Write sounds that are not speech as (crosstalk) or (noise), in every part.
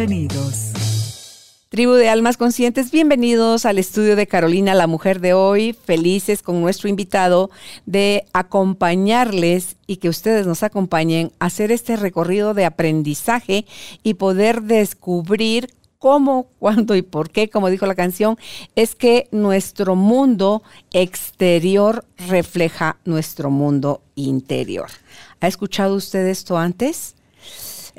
Bienvenidos. Tribu de Almas Conscientes, bienvenidos al estudio de Carolina, la mujer de hoy, felices con nuestro invitado de acompañarles y que ustedes nos acompañen a hacer este recorrido de aprendizaje y poder descubrir cómo, (laughs) cuándo y por qué, como dijo la canción, es que nuestro mundo exterior refleja nuestro mundo interior. ¿Ha escuchado usted esto antes?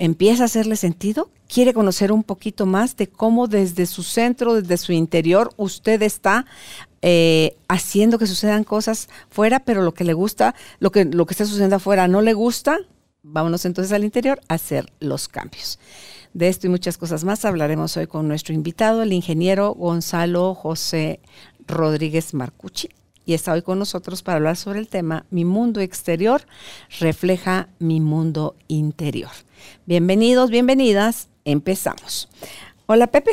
¿Empieza a hacerle sentido? ¿Quiere conocer un poquito más de cómo desde su centro, desde su interior, usted está eh, haciendo que sucedan cosas fuera, pero lo que le gusta, lo que, lo que está sucediendo afuera no le gusta? Vámonos entonces al interior a hacer los cambios. De esto y muchas cosas más hablaremos hoy con nuestro invitado, el ingeniero Gonzalo José Rodríguez Marcucci. Y está hoy con nosotros para hablar sobre el tema Mi mundo exterior refleja mi mundo interior. Bienvenidos, bienvenidas. Empezamos. Hola Pepe,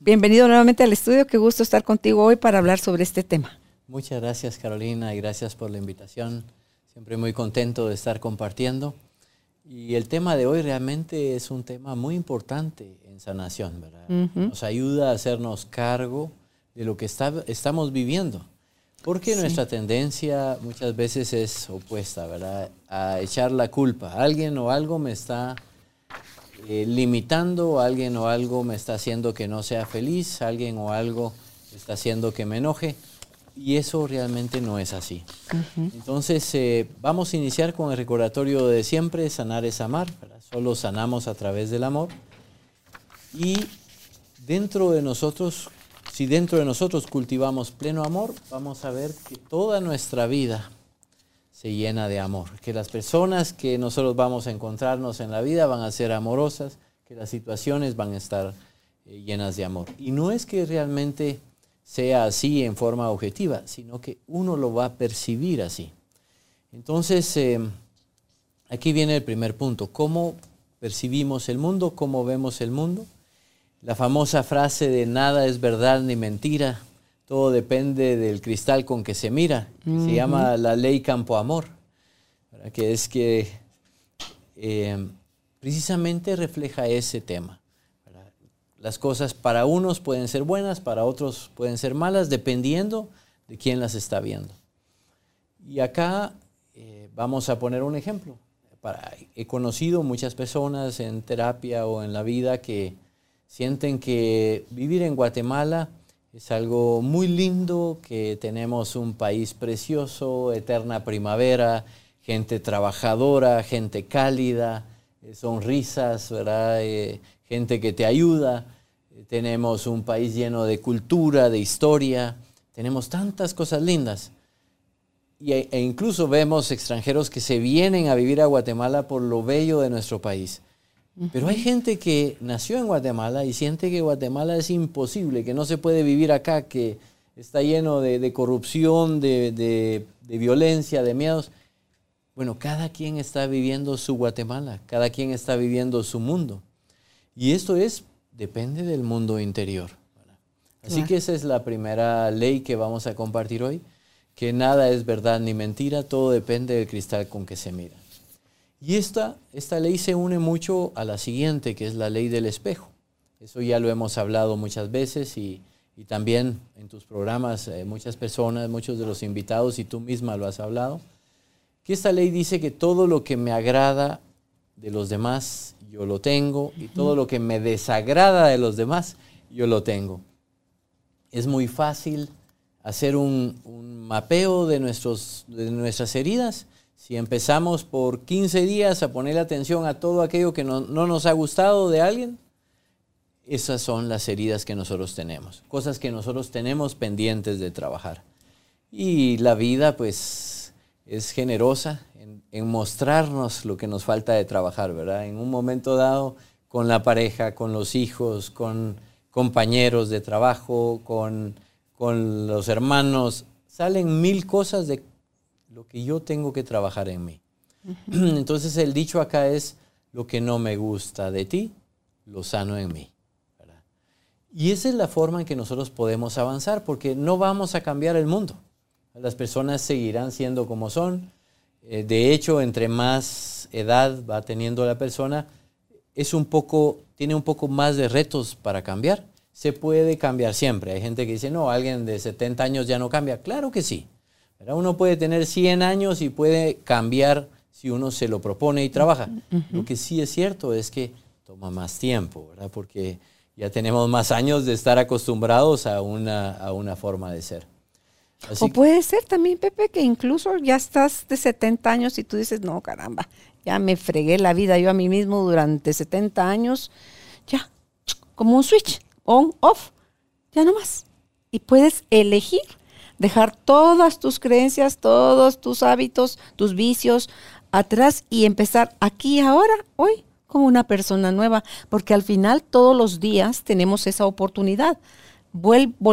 bienvenido nuevamente al estudio. Qué gusto estar contigo hoy para hablar sobre este tema. Muchas gracias Carolina y gracias por la invitación. Siempre muy contento de estar compartiendo. Y el tema de hoy realmente es un tema muy importante en sanación, ¿verdad? Nos ayuda a hacernos cargo de lo que estamos viviendo. Porque nuestra tendencia muchas veces es opuesta, ¿verdad? A echar la culpa. Alguien o algo me está eh, limitando, alguien o algo me está haciendo que no sea feliz, alguien o algo está haciendo que me enoje. Y eso realmente no es así. Entonces, eh, vamos a iniciar con el recordatorio de siempre, sanar es amar. Solo sanamos a través del amor. Y dentro de nosotros, si dentro de nosotros cultivamos pleno amor, vamos a ver que toda nuestra vida se llena de amor. Que las personas que nosotros vamos a encontrarnos en la vida van a ser amorosas, que las situaciones van a estar eh, llenas de amor. Y no es que realmente sea así en forma objetiva, sino que uno lo va a percibir así. Entonces, eh, aquí viene el primer punto, ¿cómo percibimos el mundo? ¿Cómo vemos el mundo? La famosa frase de nada es verdad ni mentira, todo depende del cristal con que se mira, se llama la ley campo amor, que es que eh, precisamente refleja ese tema. Las cosas para unos pueden ser buenas, para otros pueden ser malas, dependiendo de quién las está viendo. Y acá eh, vamos a poner un ejemplo. he conocido muchas personas en terapia o en la vida que sienten que vivir en Guatemala es algo muy lindo, que tenemos un país precioso, eterna primavera, gente trabajadora, gente cálida, eh, sonrisas, ¿verdad? Eh, gente que te ayuda. Eh, tenemos un país lleno de cultura, de historia. Tenemos tantas cosas lindas. E, e incluso vemos extranjeros que se vienen a vivir a Guatemala por lo bello de nuestro país. Pero hay gente que nació en Guatemala y siente que Guatemala es imposible, que no se puede vivir acá, que está lleno de, corrupción, de, de, violencia, de miedos. Bueno, cada quien está viviendo su Guatemala, cada quien está viviendo su mundo. Y esto es, depende del mundo interior. Así que esa es la primera ley que vamos a compartir hoy, que nada es verdad ni mentira, todo depende del cristal con que se mira. Y esta, esta ley se une mucho a la siguiente, que es la ley del espejo. Eso ya lo hemos hablado muchas veces y, también en tus programas eh, muchas personas, muchos de los invitados y tú misma lo has hablado, que esta ley dice que todo lo que me agrada de los demás yo lo tengo y todo lo que me desagrada de los demás, yo lo tengo. Es muy fácil hacer un, mapeo de, nuestros, de nuestras heridas. Si empezamos por 15 días a poner atención a todo aquello que no, no nos ha gustado de alguien, esas son las heridas que nosotros tenemos, cosas que nosotros tenemos pendientes de trabajar. Y la vida, pues, es generosa en, mostrarnos lo que nos falta de trabajar, ¿verdad? En un momento dado, con la pareja, con los hijos, con compañeros de trabajo, con, con los hermanos, salen mil cosas de lo que yo tengo que trabajar en mí. (clears throat) Entonces el dicho acá es, lo que no me gusta de ti, lo sano en mí. Y esa es la forma en que nosotros podemos avanzar, porque no vamos a cambiar el mundo. Las personas seguirán siendo como son. Eh, de hecho, entre más edad va teniendo la persona, es un poco, tiene un poco más de retos para cambiar. Se puede cambiar siempre. Hay gente que dice, no, alguien de 70 años ya no cambia. Claro que sí. Uno puede tener 100 años y puede cambiar si uno se lo propone y trabaja. Lo que sí es cierto es que toma más tiempo, ¿verdad? Porque ya tenemos más años de estar acostumbrados a una, a una forma de ser. o puede ser también, Pepe, que incluso ya estás de 70 años y tú dices, no, caramba, ya me fregué la vida yo a mí mismo durante 70 años, ya, como un switch, on, off, ya no más. Y puedes elegir dejar todas tus creencias, todos tus hábitos, tus vicios atrás y empezar aquí ahora, hoy, como una persona nueva, porque al final todos los días tenemos esa oportunidad.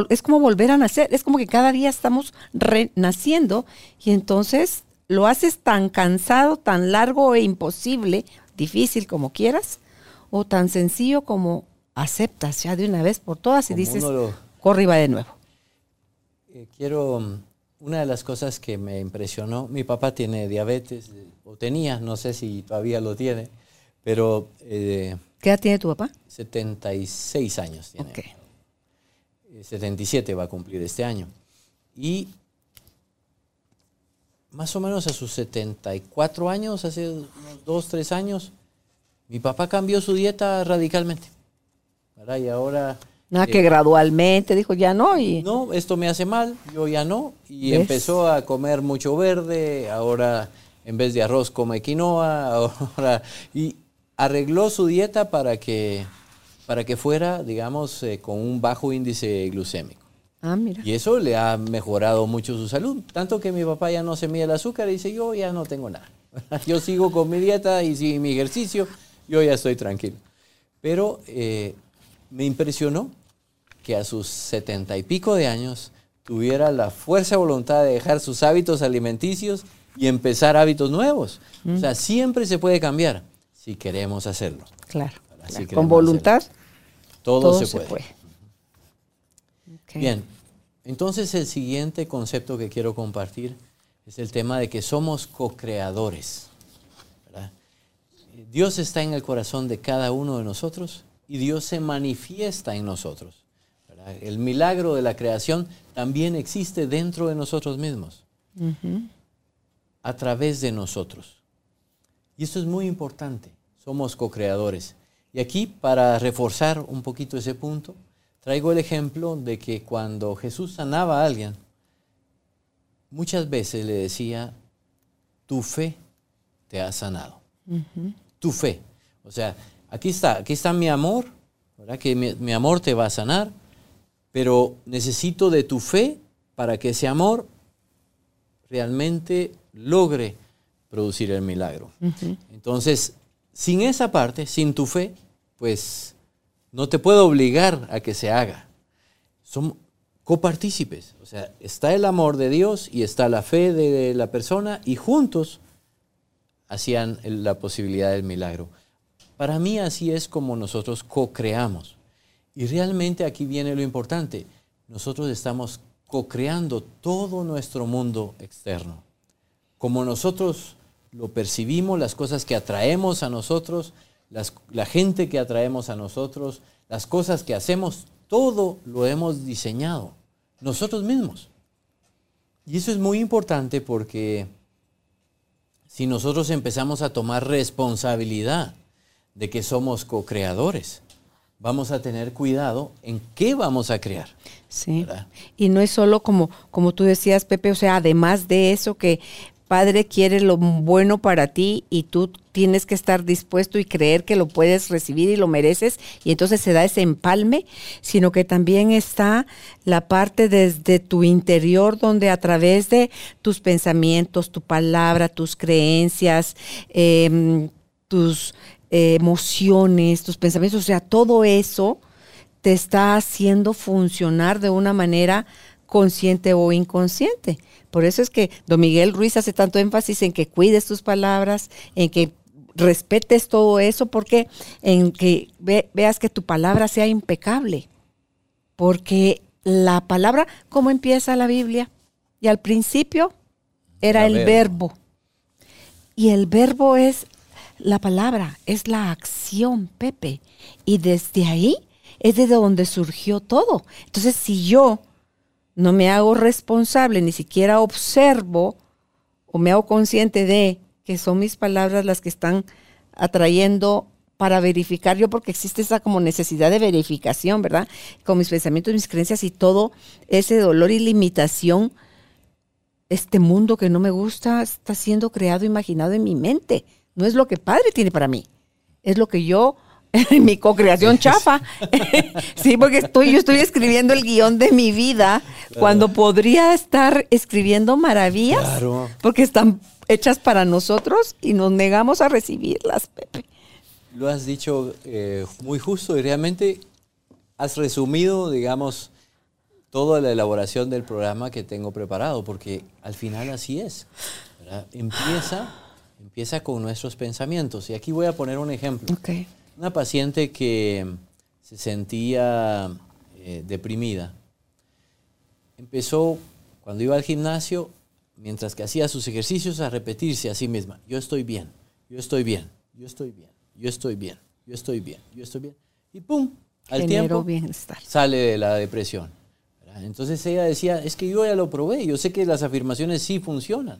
es como volver a nacer, es como que cada día estamos renaciendo y entonces lo haces tan cansado, tan largo e imposible, difícil como quieras, o tan sencillo como aceptas ya de una vez por todas y dices, corre y va de nuevo. Eh, quiero, una de las cosas que me impresionó, mi papá tiene diabetes, o tenía, no sé si todavía lo tiene, pero... Eh, ¿Qué edad tiene tu papá? 76 años tiene. 77 eh, va a cumplir este año. Y más o menos a sus 74 años, hace unos 2, 3 años, mi papá cambió su dieta radicalmente. Y ahora Nada que gradualmente dijo ya no y no esto me hace mal yo ya no. Y empezó a comer mucho verde ahora en vez de arroz come quinoa (laughs) ahora y arregló su dieta para que para que fuera digamos eh, con un bajo índice glucémico. Ah, mira. y eso le ha mejorado mucho su salud tanto que mi papá ya no se mide el azúcar y dice yo ya no tengo nada (laughs) yo sigo con mi dieta y sigo mi ejercicio yo ya estoy tranquilo. Pero eh, me impresionó que a sus setenta y pico de años tuviera la fuerza y voluntad de dejar sus hábitos alimenticios y empezar hábitos nuevos. O sea, siempre se puede cambiar si queremos hacerlo. Claro. Con voluntad. Todo, se puede. Bien, entonces el siguiente concepto que quiero compartir es el tema de que somos co-creadores. Dios está en el corazón de cada uno de nosotros y Dios se manifiesta en nosotros. El milagro de la creación también existe dentro de nosotros mismos, a través de nosotros. Y esto es muy importante, somos co-creadores. Y aquí, para reforzar un poquito ese punto, traigo el ejemplo de que cuando Jesús sanaba a alguien, muchas veces le decía, tu fe te ha sanado. Tu fe. O sea, aquí está, aquí está mi amor, ¿verdad? que mi, amor te va a sanar, pero necesito de tu fe para que ese amor realmente logre producir el milagro. Entonces, sin esa parte, sin tu fe, pues no te puedo obligar a que se haga. Son copartícipes. O sea, está el amor de Dios y está la fe de la persona y juntos hacían la posibilidad del milagro. Para mí así es como nosotros co-creamos. Y realmente aquí viene lo importante. Nosotros estamos co-creando todo nuestro mundo externo. Como nosotros lo percibimos, las cosas que atraemos a nosotros, la gente que atraemos a nosotros, las cosas que hacemos, todo lo hemos diseñado nosotros mismos. Y eso es muy importante porque si nosotros empezamos a tomar responsabilidad de que somos co-creadores, vamos a tener cuidado en qué vamos a crear. Sí. Y no es solo como, como tú decías, Pepe, o sea, además de eso que Padre quiere lo bueno para ti y tú tienes que estar dispuesto y creer que lo puedes recibir y lo mereces y entonces se da ese empalme, sino que también está la parte desde tu interior donde a través de tus pensamientos, tu palabra, tus creencias, em, tus eh, emociones, tus pensamientos, o sea, todo eso te está haciendo funcionar de una manera consciente o inconsciente. Por eso es que Don Miguel Ruiz hace tanto énfasis en que cuides tus palabras, en que respetes todo eso, porque en que veas que tu palabra sea impecable. Porque la palabra, ¿cómo empieza la Biblia? Y al principio era el verbo. Y el verbo es la palabra, es la acción, Pepe. Y desde ahí es de donde surgió todo. Entonces, si yo no me hago responsable, ni siquiera observo o me hago consciente de que son mis palabras las que están atrayendo para verificar yo, porque existe esa como necesidad de verificación, ¿verdad? Con mis pensamientos, mis creencias y todo ese dolor y limitación, este mundo que no me gusta está siendo creado, imaginado en mi mente. No es lo que Padre tiene para mí, es lo que yo (laughs) mi co-creación chafa. (laughs) sí, porque estoy, yo estoy escribiendo el guion de mi vida cuando podría estar escribiendo maravillas porque están hechas para nosotros y nos negamos a recibirlas, Pepe. Lo has dicho eh, muy justo y realmente has resumido, digamos, toda la elaboración del programa que tengo preparado, porque al final así es. Empieza, empieza con nuestros pensamientos. Y aquí voy a poner un ejemplo. Okay. Una paciente que se sentía eh, deprimida. Empezó, cuando iba al gimnasio, mientras que hacía sus ejercicios, a repetirse a sí misma, yo estoy bien, yo estoy bien, yo estoy bien, yo estoy bien, yo estoy bien, yo estoy bien. Y ¡pum! Al tiempo bienestar. sale de la depresión. Entonces ella decía, es que yo ya lo probé, yo sé que las afirmaciones sí funcionan.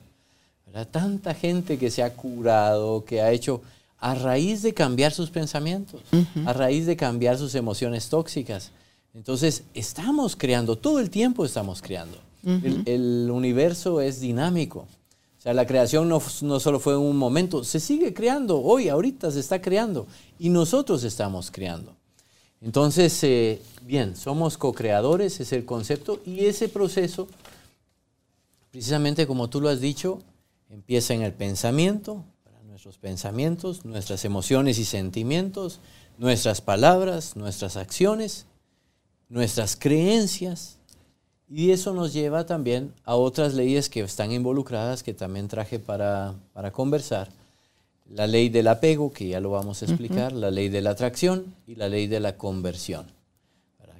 Tanta gente que se ha curado, que ha hecho a raíz de cambiar sus pensamientos, a raíz de cambiar sus emociones tóxicas. Entonces, estamos creando, todo el tiempo estamos creando. el, universo es dinámico. O sea, la creación no, no, solo fue un momento, se sigue creando, hoy, ahorita se está creando, y nosotros estamos creando. Entonces, eh, bien, somos co-creadores, es el concepto, y ese proceso, precisamente como tú lo has dicho, empieza en el pensamiento, nuestros pensamientos, nuestras emociones y sentimientos, nuestras palabras, nuestras acciones, nuestras creencias. Y eso nos lleva también a otras leyes que están involucradas, que también traje para, conversar. La ley del apego, que ya lo vamos a explicar, la ley de la atracción y la ley de la conversión.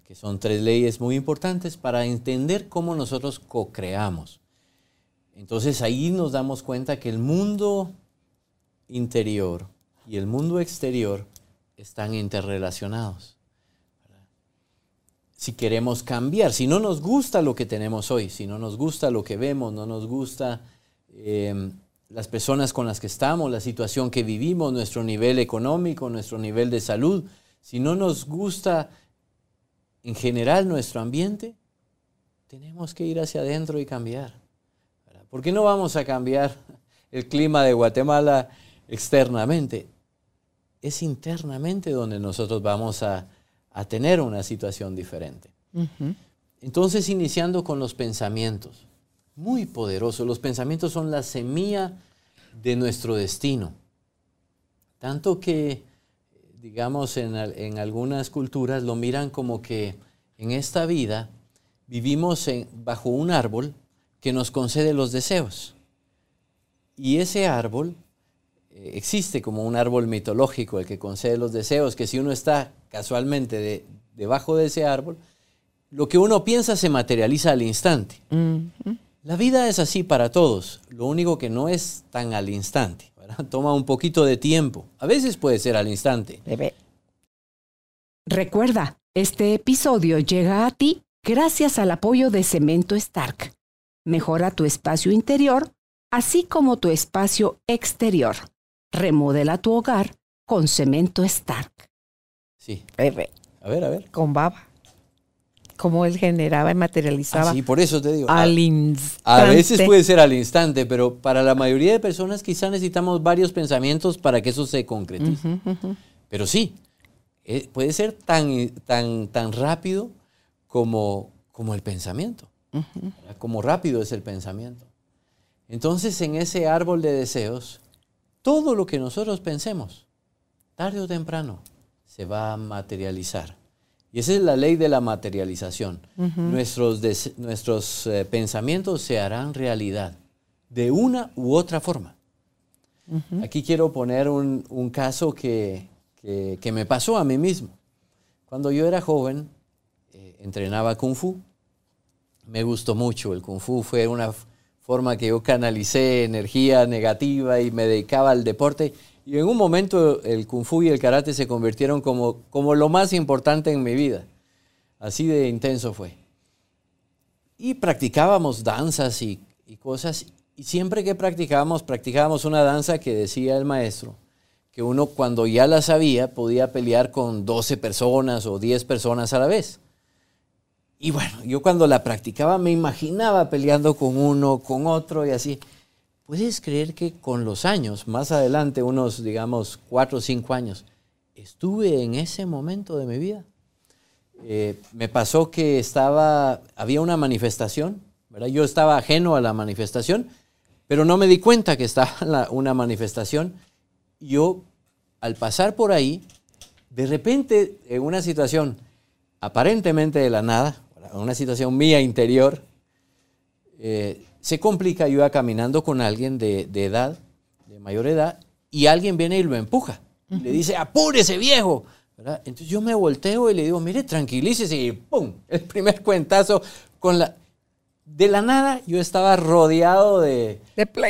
Que son tres leyes muy importantes para entender cómo nosotros co-creamos. Entonces ahí nos damos cuenta que el mundo interior y el mundo exterior están interrelacionados. Si queremos cambiar, si no nos gusta lo que tenemos hoy, si no nos gusta lo que vemos, no nos gusta em, las personas con las que estamos, la situación que vivimos, nuestro nivel económico, nuestro nivel de salud, si no nos gusta en general nuestro ambiente, tenemos que ir hacia adentro y cambiar. ¿Por qué no vamos a cambiar el clima de Guatemala externamente, es internamente donde nosotros vamos a, tener una situación diferente. Entonces, iniciando con los pensamientos, muy poderosos. Los pensamientos son la semilla de nuestro destino. Tanto que, digamos, en, en algunas culturas lo miran como que en esta vida vivimos bajo un árbol que nos concede los deseos. Y ese árbol eh, existe como un árbol mitológico, el que concede los deseos, que si uno está casualmente debajo de ese árbol, lo que uno piensa se materializa al instante. La vida es así para todos, lo único que no es tan al instante, toma un poquito de tiempo, a veces puede ser al instante. Recuerda, este episodio llega a ti gracias al apoyo de Cemento Stark. Mejora tu espacio interior, así como tu espacio exterior. Remodela tu hogar con cemento Stark. Sí. A ver, a ver. Con baba. Cómo él generaba y materializaba. Ah, sí, por eso te digo. Al instante. A veces puede ser al instante, pero para la mayoría de personas quizá necesitamos varios pensamientos para que eso se concretice. Pero sí, eh, puede ser tan, tan, tan rápido como, como el pensamiento. Como rápido es el pensamiento. Entonces, en ese árbol de deseos, todo lo que nosotros pensemos, tarde o temprano, se va a materializar. Y esa es la ley de la materialización. Nuestros, nuestros eh, pensamientos se harán realidad de una u otra forma. Aquí quiero poner un, caso que, me pasó a mí mismo. Cuando yo era joven, eh, entrenaba kung fu. Me gustó mucho el kung fu. Fue una forma que yo canalicé energía negativa y me dedicaba al deporte. Y en un momento el kung fu y el karate se convirtieron como, como lo más importante en mi vida. Así de intenso fue. Y practicábamos danzas y, y cosas. Y siempre que practicábamos, practicábamos una danza que decía el maestro, que uno cuando ya la sabía podía pelear con 12 personas o 10 personas a la vez. Y bueno, yo cuando la practicaba me imaginaba peleando con uno, con otro y así. ¿Puedes creer que con los años, más adelante, unos, digamos, cuatro o cinco años, estuve en ese momento de mi vida? Eh, me pasó que estaba, había una manifestación, ¿verdad? Yo estaba ajeno a la manifestación, pero no me di cuenta que estaba (laughs) una manifestación. Yo, al pasar por ahí, de repente, en una situación aparentemente de la nada, una situación mía interior, eh, se complica, yo iba caminando con alguien de, edad, de mayor edad, y alguien viene y lo empuja. y le dice, apúrese viejo. Entonces yo me volteo y le digo, mire, tranquilícese, y ¡pum! (laughs) El primer cuentazo con la... De la nada yo estaba rodeado de,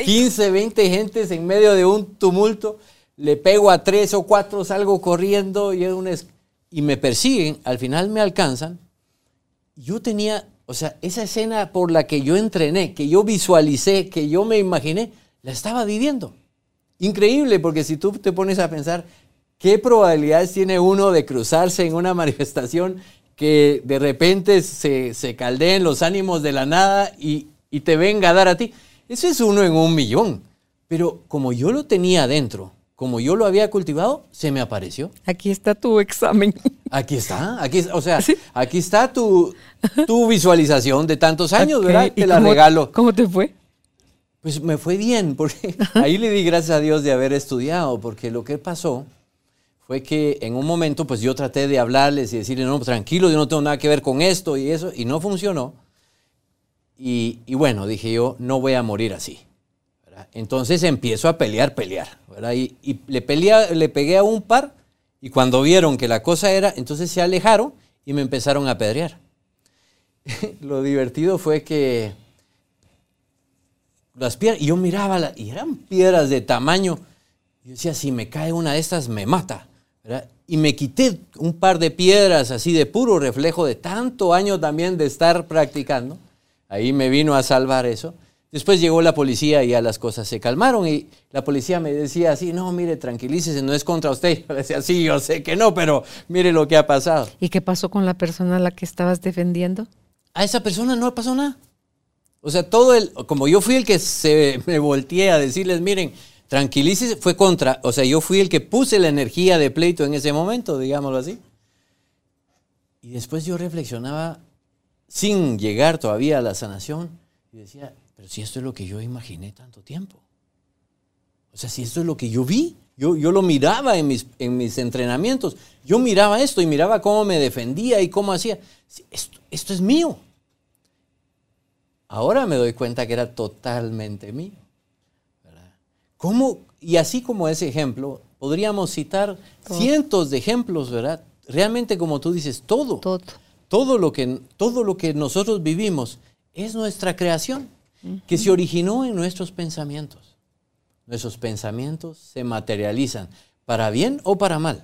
15, 20 gentes en medio de un tumulto. Le pego a tres o cuatro, salgo corriendo y, y me persiguen. Al final me alcanzan. Yo tenía o sea, esa escena por la que yo entrené, que yo visualicé, que yo me imaginé, la estaba viviendo. Increíble, porque si tú te pones a pensar, ¿qué probabilidades tiene uno de cruzarse en una (laughs) manifestación que de repente se, se caldeen los ánimos de la nada y, y te venga a dar a ti? Eso es uno en un millón. Pero como yo lo tenía adentro, como yo lo había cultivado, se me apareció. Aquí está tu examen. (laughs) Aquí está, aquí, o sea, aquí está tu, tu, visualización de tantos años, ¿verdad? Te la regalo. ¿Cómo te fue? Pues me fue bien, porque (laughs) ahí le di gracias a Dios de haber estudiado, porque lo que pasó fue que en un momento, pues yo traté de hablarles y decirles, no, tranquilo, yo no tengo nada que ver con esto y eso, y no funcionó. Y, y bueno, dije yo, no voy a morir así. Entonces empiezo a pelear, pelear. Y, le, le pegué a un par y cuando vieron que la cosa era, entonces se alejaron y me empezaron a apedrear. (laughs) Lo divertido fue que las piedras, y yo miraba, y eran piedras de tamaño. Yo decía, si me cae una de estas, me mata. Y me quité un par de piedras así de puro reflejo de tanto año también de estar practicando. Ahí me vino a salvar eso. Después llegó la policía y ya las cosas se calmaron y la policía me decía así, no, mire, tranquilícese, no es contra usted. (laughs) Yo decía, sí, yo sé que no, pero mire lo que ha pasado. ¿Y qué pasó con la persona a la que estabas defendiendo? A esa persona no pasó nada. O sea, todo el, como yo fui el que se me volteé a decirles, miren, tranquilícese, fue contra, o sea, yo fui el que puse la energía de pleito en ese momento, digámoslo así. Y después yo reflexionaba, sin llegar todavía a la sanación, y decía, pero si esto es lo que yo imaginé tanto tiempo. O sea, si esto es lo que yo vi, yo, yo lo miraba en mis, en mis entrenamientos, yo miraba esto y miraba cómo me defendía y cómo hacía. Esto, esto es mío. Ahora me doy cuenta que era totalmente mío. ¿Cómo? Y así como ese ejemplo, podríamos citar cientos de ejemplos, ¿verdad? Realmente, como tú dices, todo. Todo. Todo lo que, todo lo que nosotros vivimos es nuestra creación que se originó en nuestros pensamientos. Nuestros pensamientos se materializan para bien o para mal.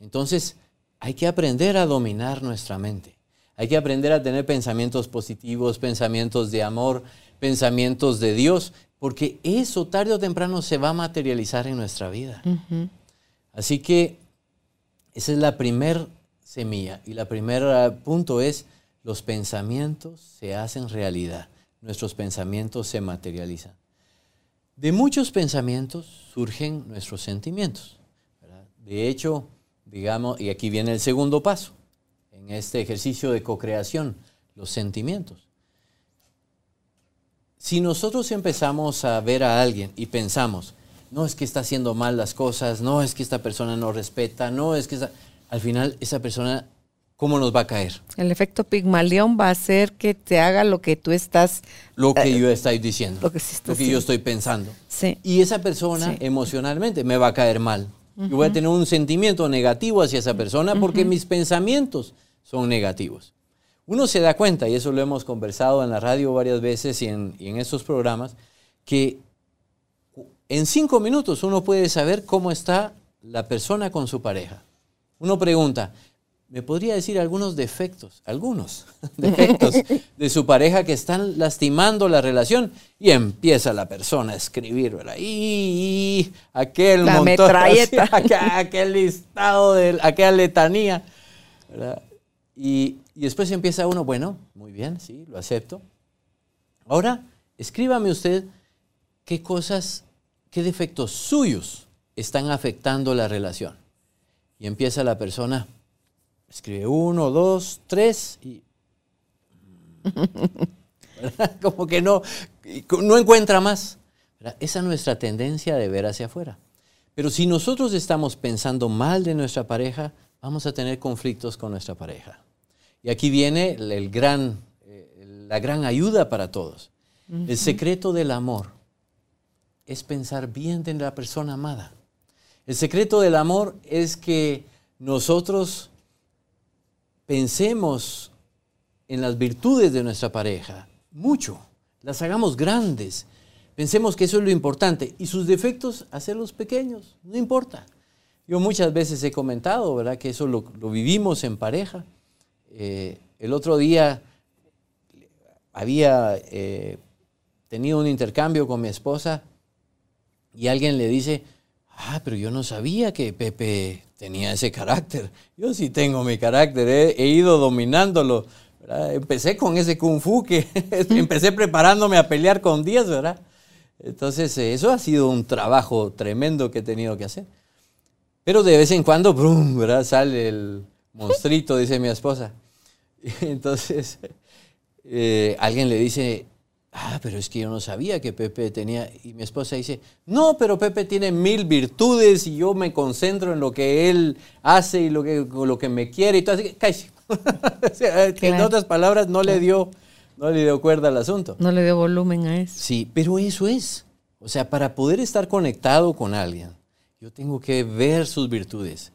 Entonces, hay que aprender a dominar nuestra mente. Hay que aprender a tener pensamientos positivos, pensamientos de amor, pensamientos de Dios, porque eso tarde o temprano se va a materializar en nuestra vida. Así que esa es la primer semilla y la primer punto es los pensamientos se hacen realidad, nuestros pensamientos se materializan. De muchos pensamientos surgen nuestros sentimientos. De hecho, digamos, y aquí viene el segundo paso, en este ejercicio de co-creación, los sentimientos. Si nosotros empezamos a ver a alguien y pensamos, no es que está haciendo mal las cosas, no es que esta persona no respeta, no es que al final esa persona, ¿cómo nos va a caer? El efecto Pigmalión va a hacer que te haga lo que tú estás... Lo que eh, yo estoy diciendo, lo que, yo estoy pensando. Sí. Y esa persona emocionalmente me va a caer mal. Yo voy a tener un sentimiento negativo hacia esa persona porque mis pensamientos son negativos. Uno se da cuenta, y eso lo hemos conversado en la radio varias veces y en, y en estos programas, que en cinco minutos uno puede saber cómo está la persona con su pareja. Uno pregunta, ¿me podría decir algunos defectos, algunos (laughs) defectos de su pareja que están lastimando la relación? Y empieza la persona a escribir, ¿verdad? Y, aquel la (laughs) metralleta. (laughs) aquel, listado, de, aquella letanía, Y, y después empieza uno, bueno, muy bien, sí, lo acepto. Ahora, escríbame usted qué cosas qué defectos suyos están afectando la relación. Y empieza la persona, escribe uno, dos, tres, y (laughs) como que no, no encuentra más. Esa es nuestra tendencia de ver hacia afuera. Pero si nosotros estamos pensando mal de nuestra pareja, vamos a tener conflictos con nuestra pareja. Y aquí viene el gran, eh, la gran ayuda para todos. El secreto del amor es pensar bien de la persona amada. El secreto del amor es que nosotros pensemos en las virtudes de nuestra pareja, mucho, las hagamos grandes, pensemos que eso es lo importante y sus defectos hacerlos pequeños, no importa. Yo muchas veces he comentado, ¿verdad? Que eso lo, vivimos en pareja. Eh, el otro día había eh, tenido un intercambio con mi esposa y alguien le dice, ah, pero yo no sabía que Pepe tenía ese carácter. Yo sí tengo mi carácter, he, ido dominándolo. Empecé con ese kung fu que (laughs) empecé preparándome a pelear con Díaz, ¿verdad? Entonces, eh, eso ha sido un trabajo tremendo que he tenido que hacer. Pero de vez en cuando, brum, ¿verdad? Sale el monstruito, dice mi esposa. (laughs) Entonces, eh, alguien le dice, Ah, pero es que yo no sabía que Pepe tenía. Y mi esposa dice, no, pero Pepe tiene mil virtudes y yo me concentro en lo que él hace y lo que, lo que me quiere y todo. Así que, cállese. (laughs) En otras palabras, no le, dio, no le dio cuerda al asunto. No le dio volumen a eso. Sí, pero eso es. O sea, para poder estar conectado con alguien, yo tengo que ver sus virtudes.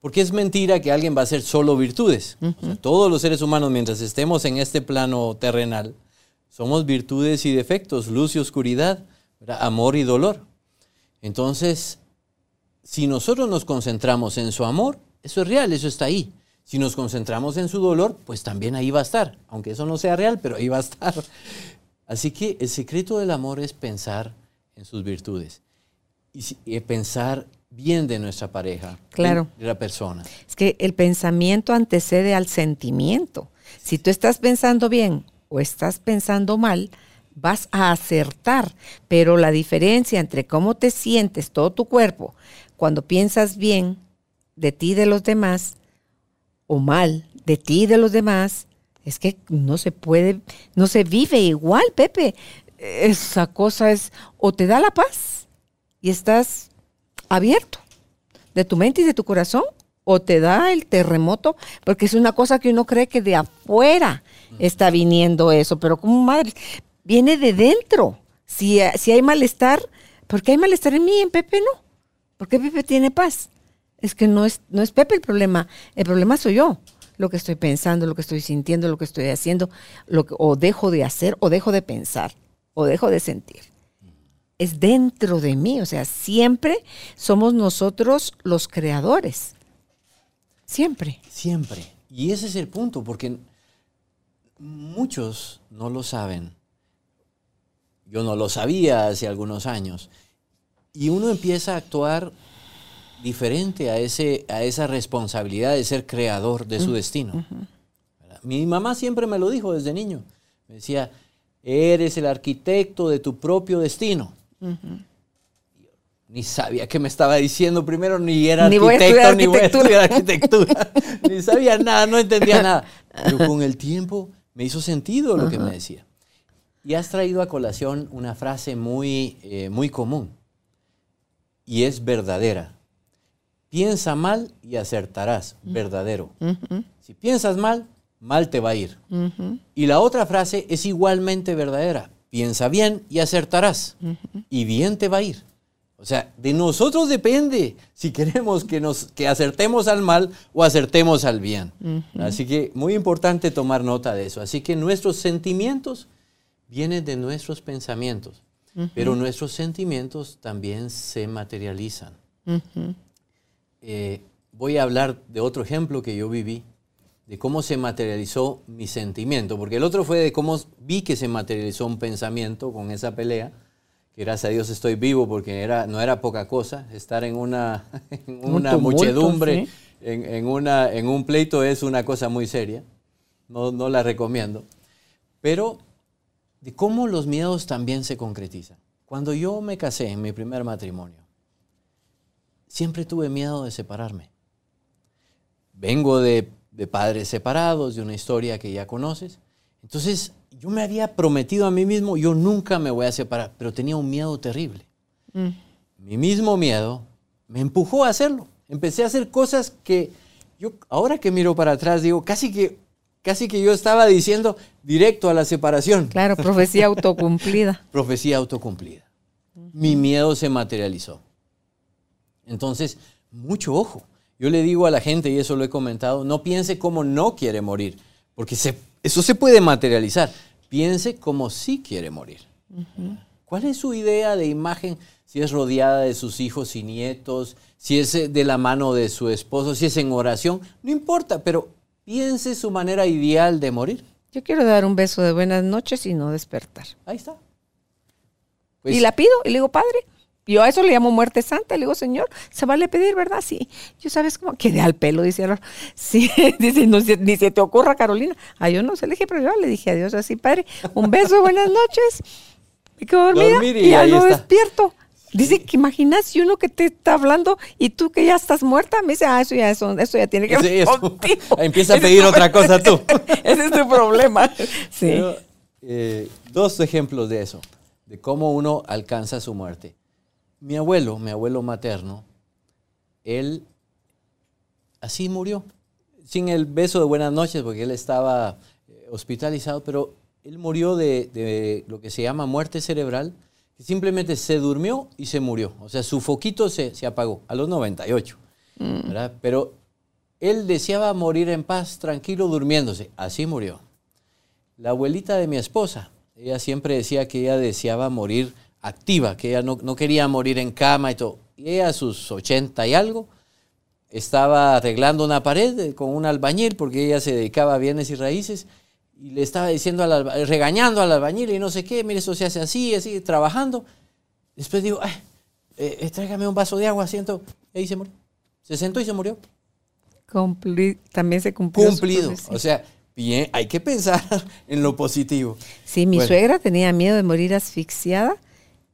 Porque es mentira que alguien va a hacer solo virtudes. todos los seres humanos, mientras estemos en este plano terrenal, somos virtudes y defectos, luz y oscuridad, amor y dolor. Entonces, si nosotros nos concentramos en su amor, eso es real, eso está ahí. Si nos concentramos en su dolor, pues también ahí va a estar, aunque eso no sea real, pero ahí va a estar. Así que el secreto del amor es pensar en sus virtudes y pensar bien de nuestra pareja, claro. de la persona. Es que el pensamiento antecede al sentimiento. Si tú estás pensando bien o estás pensando mal, vas a acertar. Pero la diferencia entre cómo te sientes todo tu cuerpo cuando piensas bien de ti y de los demás, o mal de ti y de los demás, es que no se puede, no se vive igual, Pepe. Esa cosa es, o te da la paz y estás abierto de tu mente y de tu corazón, o te da el terremoto, porque es una cosa que uno cree que de afuera está viniendo eso, pero como madre, viene de dentro. Si, si hay malestar, ¿por qué hay malestar en mí, en Pepe no? ¿Por qué Pepe tiene paz? Es que no es, no es Pepe el problema, el problema soy yo. Lo que estoy pensando, lo que estoy sintiendo, lo que estoy haciendo, lo que, o dejo de hacer, o dejo de pensar, o dejo de sentir. Es dentro de mí, o sea, siempre somos nosotros los creadores. Siempre. Siempre. Y ese es el punto, porque Muchos no lo saben. Yo no lo sabía hace algunos años. Y uno empieza a actuar diferente a, ese, a esa responsabilidad de ser creador de su destino. mi mamá siempre me lo dijo desde niño. Me decía, eres el arquitecto de tu propio destino. Ni sabía qué me estaba diciendo primero, ni era arquitecto, ni voy a estudiar arquitectura. (laughs) ni sabía nada, no entendía nada. Pero con el tiempo me hizo sentido lo que me decía. Y has traído a colación una frase muy, eh, muy común y es verdadera. Piensa mal y acertarás, verdadero. Si piensas mal, mal te va a ir. Y la otra frase es igualmente verdadera. Piensa bien y acertarás. Y bien te va a ir. O sea, de nosotros depende si queremos que, nos, que acertemos al mal o acertemos al bien. Así que muy importante tomar nota de eso. Así que nuestros sentimientos vienen de nuestros pensamientos, pero nuestros sentimientos también se materializan. Eh, voy a hablar de otro ejemplo que yo viví, de cómo se materializó mi sentimiento, porque el otro fue de cómo vi que se materializó un pensamiento con esa pelea, que gracias a Dios estoy vivo porque era, no era poca cosa, estar en una, (laughs) una muchedumbre, en, una, en un pleito es una cosa muy seria, no, no la recomiendo, pero de cómo los miedos también se concretizan. Cuando yo me casé en mi primer matrimonio, siempre tuve miedo de separarme. Vengo de, padres separados, de una historia que ya conoces. Entonces, yo me había prometido a mí mismo, yo nunca me voy a separar, pero tenía un miedo terrible. Mm. Mi mismo miedo me empujó a hacerlo. Empecé a hacer cosas que yo, ahora que miro para atrás, digo, casi que, casi que yo estaba diciendo directo a la separación. Claro, profecía (laughs) autocumplida. profecía autocumplida. Mi miedo se materializó. Entonces, mucho ojo. Yo le digo a la gente, y eso lo he comentado, no piense como no quiere morir, porque eso se puede materializar. Piense como sí quiere morir. ¿Cuál es su idea de imagen? Si es rodeada de sus hijos y nietos, si es eh, de la mano de su esposo, si es en oración, no importa, pero piense su manera ideal de morir. Yo quiero dar un beso de buenas noches y no despertar. Ahí está. y la pido y le digo, Padre, yo a eso le llamo muerte santa. Le digo, Señor, se vale pedir, ¿verdad? Sí. Yo sabes cómo quedé al pelo, dice (laughs) Sí, dice, no, ni se te ocurra, Carolina. Ah, yo no sé, le dije, pero yo le dije a Dios así, Padre, un beso, buenas noches. Me quedo dormida y, ya no despierto. Dice que imaginas si uno que te está hablando y tú que ya estás muerta, me dice, ah, eso ya, eso, eso ya tiene que ver contigo. (laughs) Empieza a pedir otra cosa tú. (laughs) Ese es tu problema. Sí. Eh, dos ejemplos de eso, de cómo uno alcanza su muerte. Mi abuelo, mi abuelo materno, él así murió, sin el beso de buenas noches, porque él estaba eh, hospitalizado, pero él murió de, lo que se llama muerte cerebral, que simplemente se durmió y se murió. O sea, su foquito se, apagó a los 98. Mm. Pero él deseaba morir en paz, tranquilo, durmiéndose. Así murió. La abuelita de mi esposa, ella siempre decía que ella deseaba morir activa, que ella no, quería morir en cama y todo. Y ella a sus 80 y algo estaba arreglando una pared con un albañil porque ella se dedicaba a bienes y raíces y le estaba diciendo, al regañando al albañil y no sé qué, mire, eso se hace así, así, trabajando. Después digo, eh, eh, tráigame un vaso de agua, siento. Y ahí se murió. Se sentó y se murió. también se cumplió. Cumplido. O sea, bien, hay que pensar (laughs) en lo positivo. Sí, mi suegra tenía miedo de morir asfixiada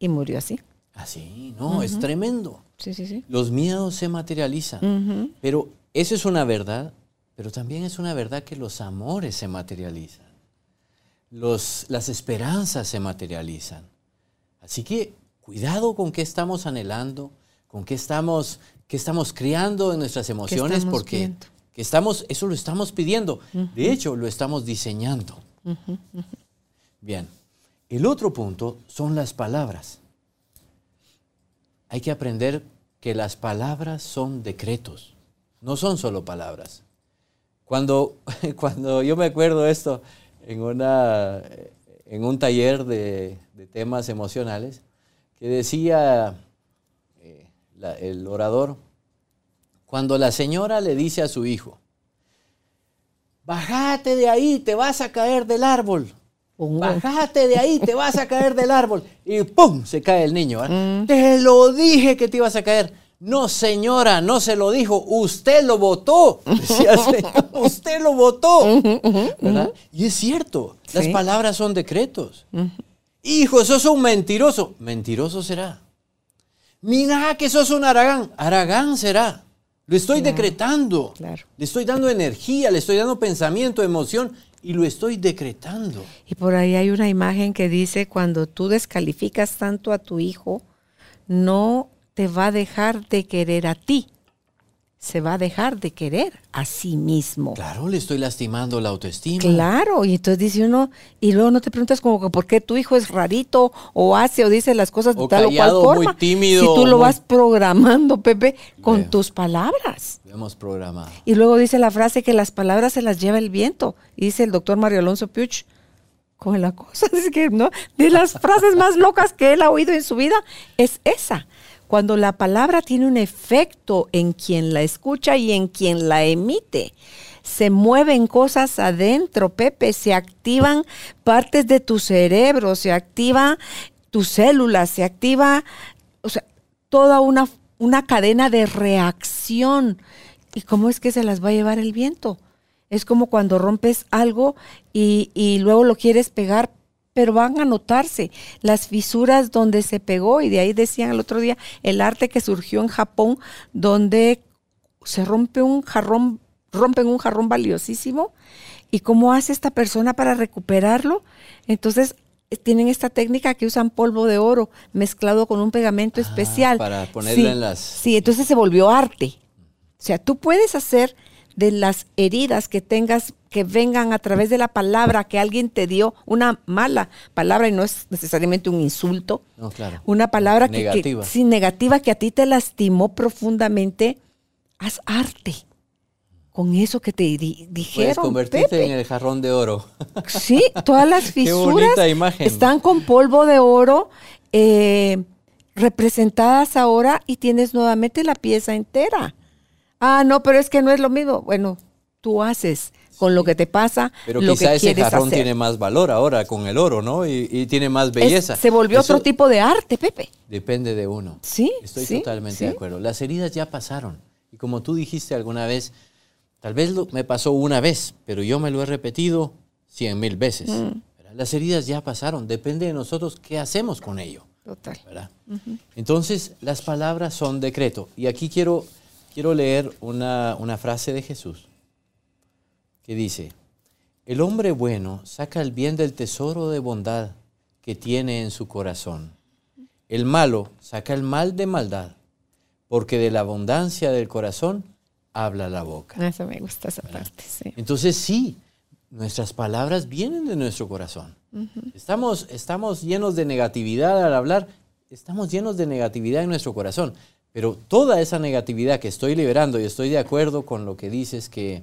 y murió así. Así, no, es tremendo. Sí, sí, sí. Los miedos se materializan. Pero eso es una verdad, pero también es una verdad que los amores se materializan. Los, las esperanzas se materializan. Así que cuidado con qué estamos anhelando, con qué estamos, qué estamos criando en nuestras emociones, porque que estamos, eso lo estamos pidiendo. De hecho, lo estamos diseñando. Bien. El otro punto son las palabras. Hay que aprender que las palabras son decretos, no son solo palabras. Cuando, (laughs) cuando yo me acuerdo esto en, una, en un taller de, temas emocionales, que decía eh, el orador, cuando la señora le dice a su hijo, bájate de ahí, te vas a caer del árbol. Bájate de ahí, te vas a caer del árbol. Y ¡pum! Se cae el niño. Mm. Te lo dije que te ibas a caer. No, señora, no se lo dijo, usted lo votó. (laughs) Decía, usted lo votó. ¿Verdad? Y es cierto, las palabras son decretos. Hijo, sos un mentiroso. Mentiroso será. Mira que sos un aragán. Aragán será. Lo estoy decretando. Le estoy dando energía, le estoy dando pensamiento, emoción y lo estoy decretando. Y por ahí hay una imagen que dice, cuando tú descalificas tanto a tu hijo, no te va a dejar de querer a ti se va a dejar de querer a sí mismo. Claro, le estoy lastimando la autoestima. Claro, y entonces dice uno, y luego no te preguntas como que por qué tu hijo es rarito o hace o dice las cosas de tal o cual forma. Muy tímido, si tú lo vas programando, Pepe, con tus palabras. Hemos programado. Y luego dice la frase que las palabras se las lleva el viento. dice el doctor Mario Alonso Puch, con la cosa, (laughs) es que no, de las frases más locas que él ha oído en su vida es esa cuando la palabra tiene un efecto en quien la escucha y en quien la emite. Se mueven cosas adentro, Pepe, se activan partes de tu cerebro, se activa tus células, se activa, o sea, toda una, una cadena de reacción. ¿Y cómo es que se las va a llevar el viento? Es como cuando rompes algo y, y luego lo quieres pegar, pero van a notarse las fisuras donde se pegó y de ahí decían el otro día el arte que surgió en Japón donde se rompe un jarrón, rompen un jarrón valiosísimo y cómo hace esta persona para recuperarlo. Entonces eh, tienen esta técnica que usan polvo de oro mezclado con un pegamento ah, especial. Para ponerlo en las... Sí, entonces se volvió arte. O sea, tú puedes hacer de las heridas que tengas que vengan a través de la palabra que alguien te dio, una mala palabra y no es necesariamente un insulto, una palabra negativa. Que, negativa que a ti te lastimó profundamente, haz arte con eso que te dijeron. Puedes convertirte en el jarrón de oro. Sí, todas las (laughs) fisuras están con polvo de oro eh, representadas ahora y tienes nuevamente la pieza entera. Ah, no, pero es que no es lo mismo. Bueno, tú haces con lo que te pasa. Pero lo quizá que ese jarrón tiene más valor ahora con el oro, ¿no? Y, tiene más belleza. se volvió otro tipo de arte, Pepe. Depende de uno. Sí. Estoy totalmente de acuerdo. Las heridas ya pasaron. Y como tú dijiste alguna vez, tal vez me pasó una vez, pero yo me lo he repetido cien mil veces. Mm. Las heridas ya pasaron. Depende de nosotros qué hacemos con ello. Total. Entonces, las palabras son decreto. Y aquí quiero quiero leer una, frase de Jesús que dice, el hombre bueno saca el bien del tesoro de bondad que tiene en su corazón. El malo saca el mal de maldad, porque de la abundancia del corazón habla la boca. Eso me gusta esa parte, sí. Entonces sí, nuestras palabras vienen de nuestro corazón. estamos, estamos llenos de negatividad al hablar, estamos llenos de negatividad en nuestro corazón. Pero toda esa negatividad que estoy liberando, y estoy de acuerdo con lo que dices, que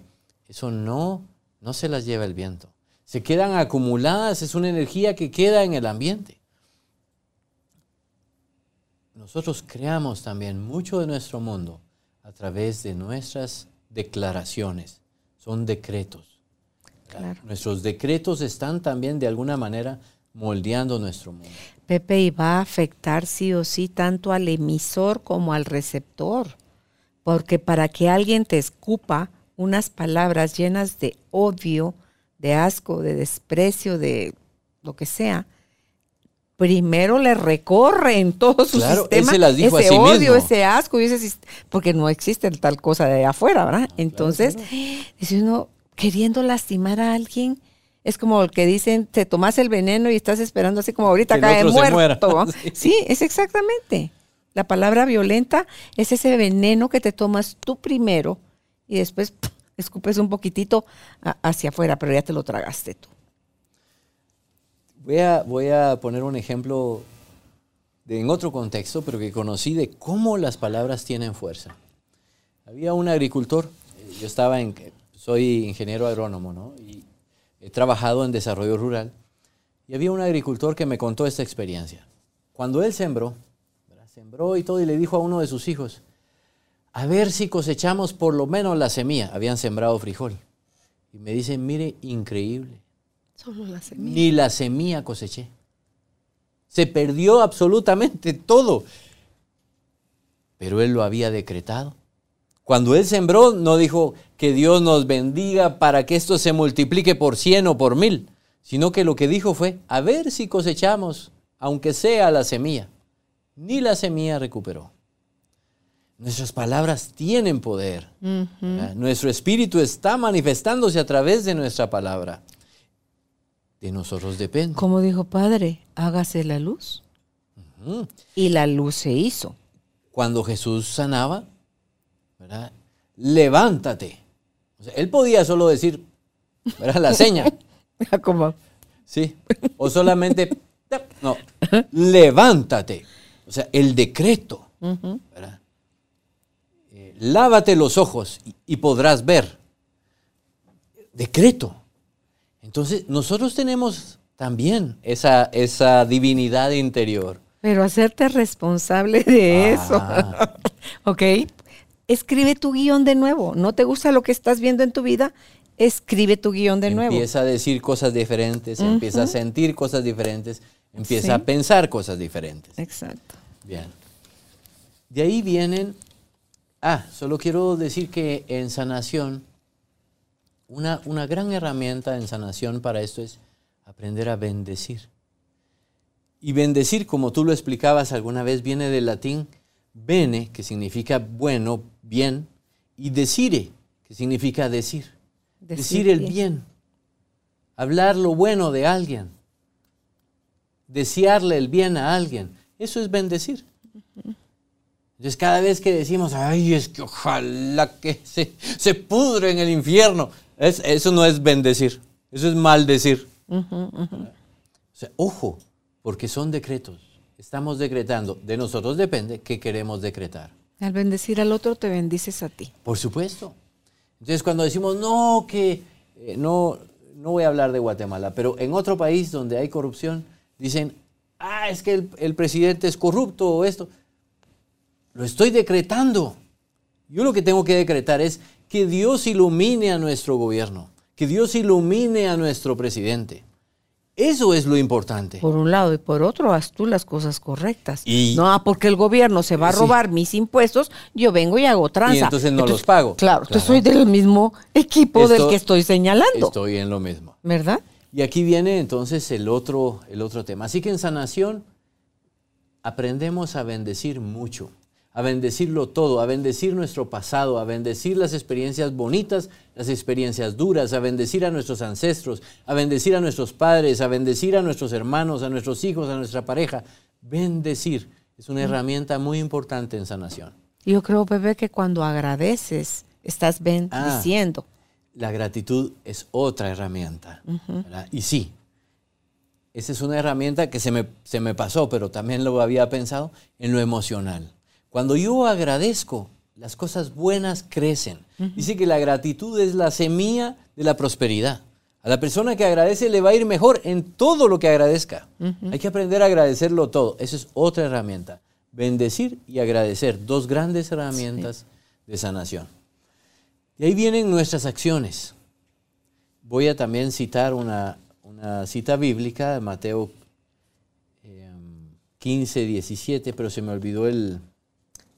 eso no, no se las lleva el viento. Se quedan acumuladas, es una energía que queda en el ambiente. Nosotros creamos también mucho de nuestro mundo a través de nuestras declaraciones. Son decretos. Nuestros decretos están también de alguna manera moldeando nuestro mundo. Pepe, y va a afectar sí o sí tanto al emisor como al receptor, porque para que alguien te escupa unas palabras llenas de odio, de asco, de desprecio, de lo que sea, primero le recorre en (laughs) todo su sistema ese odio, ese asco, y ese, porque no existe tal cosa de afuera, ¿verdad? Entonces, (gasps) dice uno, queriendo lastimar a alguien, es como el que dicen, te tomas el veneno y estás esperando así como ahorita cae muerto. (laughs) sí. es exactamente. La palabra violenta es ese veneno que te tomas tú primero y después escupes un poquitito hacia afuera, pero ya te lo tragaste tú. Voy a, voy a poner un ejemplo de, en otro contexto, pero que conocí de cómo las palabras tienen fuerza. Había un agricultor, yo estaba en, soy ingeniero agrónomo, ¿no? Y he trabajado en desarrollo rural y había un agricultor que me contó esta experiencia. Cuando él sembró, sembró y todo y le dijo a uno de sus hijos, a ver si cosechamos por lo menos la semilla. Habían sembrado frijol. Y me dicen, mire, increíble. Solo la semilla. Ni la semilla coseché. Se perdió absolutamente todo. pero él lo había decretado. Cuando él sembró, no dijo que Dios nos bendiga para que esto se multiplique por cien o por mil, sino que lo que dijo fue, a ver si cosechamos, aunque sea la semilla. Ni la semilla recuperó. Nuestras palabras tienen poder. Nuestro espíritu está manifestándose a través de nuestra palabra. De nosotros depende. Como dijo Padre, hágase la luz. Y la luz se hizo. Cuando Jesús sanaba, ¿verdad? Levántate. él podía solo decir, ¿verdad? La seña. (laughs) ¿Cómo? Sí. O solamente, (laughs) no, levántate. O sea, el decreto, ¿verdad? Lávate los ojos y, podrás ver. Decreto. Entonces, nosotros tenemos también esa, esa divinidad interior. Pero hacerte responsable de eso. Ah. (laughs) ¿Ok? escribe tu guion de nuevo. ¿No te gusta lo que estás viendo en tu vida? Escribe tu guion de nuevo. Empieza a decir cosas diferentes, empieza a sentir cosas diferentes, empieza a pensar cosas diferentes. Exacto. Bien. De ahí vienen, ah, solo quiero decir que en sanación, una, una gran herramienta en sanación para esto es aprender a bendecir. Y bendecir, como tú lo explicabas alguna vez, viene del latín bene, que significa bueno, bien, y decire, que significa decir. Decir, el bien. Hablar lo bueno de alguien. Desearle el bien a alguien. Eso es bendecir. Entonces cada vez que decimos, ay, es que ojalá que se, se pudre en el infierno, eso no es bendecir, eso es maldecir. ojo, porque son decretos. Estamos decretando. De nosotros depende qué queremos decretar. Al bendecir al otro, te bendices a ti. Por supuesto. Entonces, cuando decimos, no, que eh, no, no voy a hablar de Guatemala, pero en otro país donde hay corrupción, dicen, ah, es que el, el presidente es corrupto o esto. Lo estoy decretando. Yo lo que tengo que decretar es que Dios ilumine a nuestro gobierno, que Dios ilumine a nuestro presidente. Eso es lo importante. Por un lado y por otro, haz tú las cosas correctas. no, ah, porque el gobierno se va a robar mis impuestos, yo vengo y hago tranza. Y entonces no los pago. Claro, claro. soy del mismo equipo del que estoy señalando. Estoy en lo mismo. ¿Verdad? Y aquí viene entonces el otro, el otro tema. Así que en sanación aprendemos a bendecir mucho a bendecirlo todo, a bendecir nuestro pasado, a bendecir las experiencias bonitas, las experiencias duras, a bendecir a nuestros ancestros, a bendecir a nuestros padres, a bendecir a nuestros hermanos, a nuestros hijos, a nuestra pareja. Bendecir es una herramienta muy importante en sanación. Yo creo, bebé, que cuando agradeces, estás bendiciendo. Ah, la gratitud es otra herramienta. Y sí, esa es una herramienta que se me, se me pasó, pero también lo había pensado en lo emocional. Cuando yo agradezco, las cosas buenas crecen. Dice que la gratitud es la semilla de la prosperidad. A la persona que agradece le va a ir mejor en todo lo que agradezca. Hay que aprender a agradecerlo todo. Esa es otra herramienta. Bendecir y agradecer, dos grandes herramientas de sanación. Y ahí vienen nuestras acciones. Voy a también citar una, cita bíblica de Mateo 15, eh, 17, pero se me olvidó el,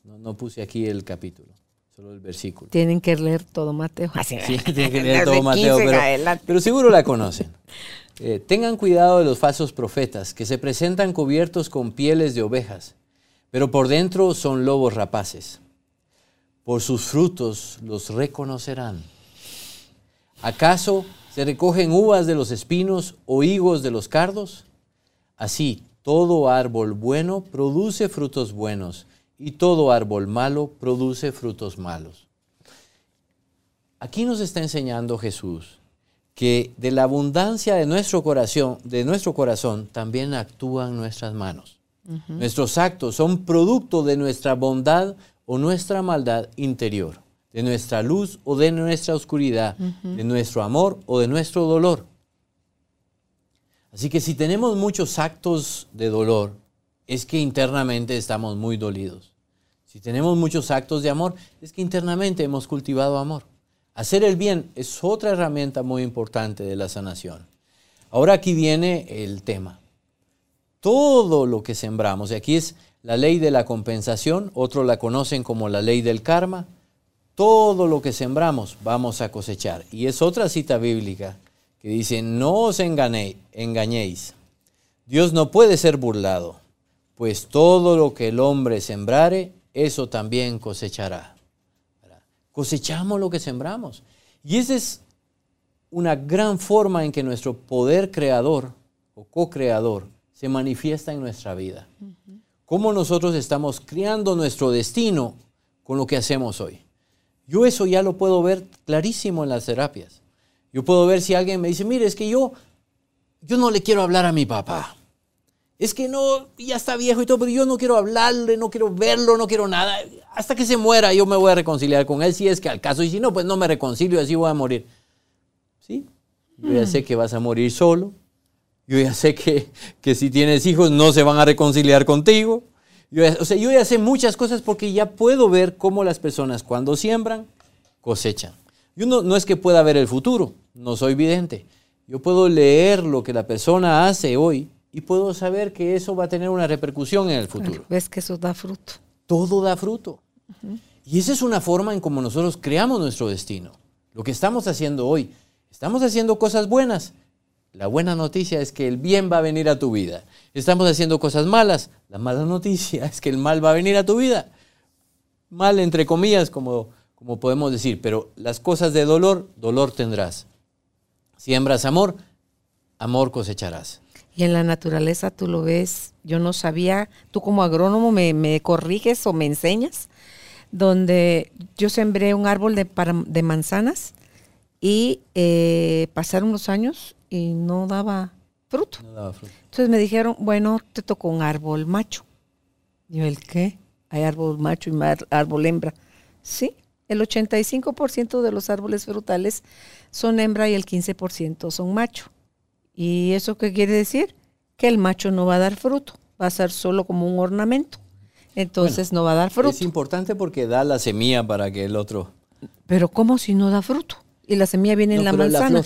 no, puse aquí el capítulo, solo el versículo. Tienen que leer todo Mateo. (laughs) sí, tienen que (laughs) leer todo Mateo, pero, seguro la conocen. Eh, tengan cuidado de los falsos profetas que se presentan cubiertos con pieles de ovejas, pero por dentro son lobos rapaces. Por sus frutos los reconocerán. ¿Acaso se recogen uvas de los espinos o higos de los cardos? Así, todo árbol bueno produce frutos buenos y todo árbol malo produce frutos malos. Aquí nos está enseñando Jesús que de la abundancia de nuestro corazón, de nuestro corazón también actúan nuestras manos. Nuestros actos son producto de nuestra bondad o nuestra maldad interior, de nuestra luz o de nuestra oscuridad, de nuestro amor o de nuestro dolor. Así que si tenemos muchos actos de dolor, es que internamente estamos muy dolidos. Si tenemos muchos actos de amor, es que internamente hemos cultivado amor. Hacer el bien es otra herramienta muy importante de la sanación. Ahora aquí viene el tema. Todo lo que sembramos, y aquí es la ley de la compensación, otros la conocen como la ley del karma. Todo lo que sembramos vamos a cosechar. Y es otra cita bíblica que dice, no os engañéis. Dios no puede ser burlado, pues todo lo que el hombre sembrare, eso también cosechará. Cosechamos lo que sembramos. Y esa es una gran forma en que nuestro poder creador o co-creador se manifiesta en nuestra vida cómo nosotros estamos creando nuestro destino con lo que hacemos hoy. Yo eso ya lo puedo ver clarísimo en las terapias. Yo puedo ver si alguien me dice, mire, es que yo, yo no le quiero hablar a mi papá. Es que no, ya está viejo y todo, pero yo no quiero hablarle, no quiero verlo, no quiero nada. Hasta que se muera yo me voy a reconciliar con él si es que al caso. Y si no, pues no me reconcilio y así voy a morir. ¿Sí? Yo ya sé que vas a morir solo, yo ya sé que, si tienes hijos no se van a reconciliar contigo. Yo o sea, yo ya sé muchas cosas porque ya puedo ver cómo las personas cuando siembran, cosechan. Yo no, no es que pueda ver el futuro, no soy vidente. Yo puedo leer lo que la persona hace hoy y puedo saber que eso va a tener una repercusión en el futuro. ves que eso da fruto. Todo da fruto. Y esa es una forma en como nosotros creamos nuestro destino. Lo que estamos haciendo hoy, estamos haciendo cosas buenas, la buena noticia es que el bien va a venir a tu vida. Estamos haciendo cosas malas. La mala noticia (laughs) es que el mal va a venir a tu vida. Mal entre comillas, como, como podemos decir, pero las cosas de dolor, dolor tendrás. Siembras amor, amor cosecharás. Y en la naturaleza tú lo ves, yo no sabía, tú como agrónomo me, me corriges o me enseñas, donde yo sembré un árbol de, de manzanas y eh, pasaron los años y no daba fruto. Entonces me dijeron, bueno, te tocó un árbol macho. yo, ¿el qué? Hay árbol macho y árbol hembra. Sí, el 85% de los árboles frutales son hembra y el 15% son macho. ¿Y eso qué quiere decir? Que el macho no va a dar fruto, va a ser solo como un ornamento. Entonces no va a dar fruto. Es importante porque da la semilla para que el otro... Pero ¿cómo si no da fruto? Y la semilla viene en la manzana.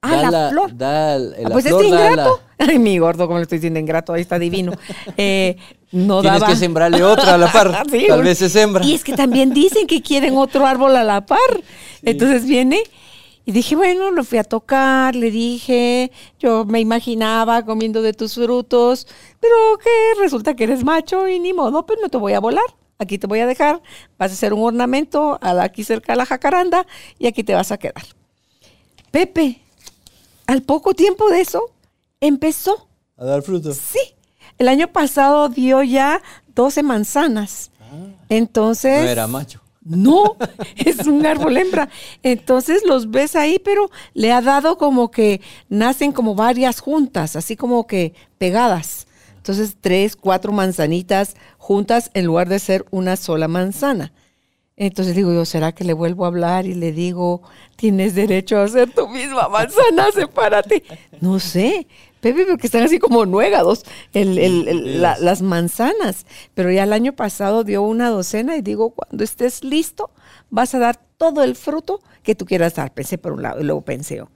Ah, la, flor. ah, pues es ingrato. (laughs) Ay, mi gordo, como le estoy diciendo ingrato, ahí está divino. (laughs) Eh, no Tienes que sembrarle otra a la par. (laughs) Tal vez se sembra. Y es que también dicen que quieren otro árbol a la par. Entonces viene y dije, bueno, lo fui a tocar, le dije, yo me imaginaba comiendo de tus frutos, pero que resulta que eres macho y ni modo, pues no te voy a volar. Aquí te voy a dejar, vas a hacer un ornamento aquí cerca de la jacaranda y aquí te vas a quedar. Pepe, al poco tiempo de eso, empezó. A dar fruto. Sí. El año pasado dio ya 12 manzanas. Ah. Entonces. No era macho. No, es un árbol hembra. Entonces los ves ahí, pero le ha dado como que nacen como varias juntas, así como que pegadas. Entonces tres, cuatro manzanitas juntas en lugar de ser una sola manzana. Entonces digo yo, ¿será que le vuelvo a hablar y le digo, tienes derecho a hacer tu misma manzana, sepárate? No sé, Pepe, porque están así como nuegados las manzanas. Pero ya el año pasado dio una docena y digo, cuando estés listo, vas a dar todo el fruto que tú quieras dar. Pensé por un lado y luego pensé, oh,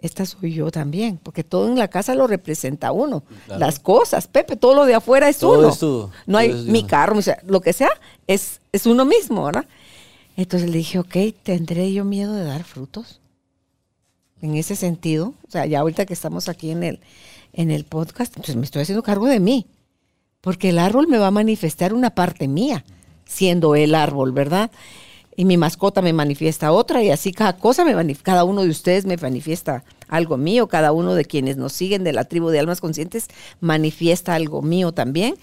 esta soy yo también, porque todo en la casa lo representa uno. Las cosas, Pepe, todo lo de afuera es todo uno. Es tú. No hay mi carro, lo que sea, es, es uno mismo, ¿verdad? Entonces le dije, ok, ¿tendré yo miedo de dar frutos? En ese sentido, o sea, ya ahorita que estamos aquí en el, en el podcast, pues me estoy haciendo cargo de mí, porque el árbol me va a manifestar una parte mía, siendo el árbol, ¿verdad? y mi mascota me manifiesta otra y así cada cosa me cada uno de ustedes me manifiesta algo mío, cada uno de quienes nos siguen de la tribu de almas conscientes manifiesta algo mío también.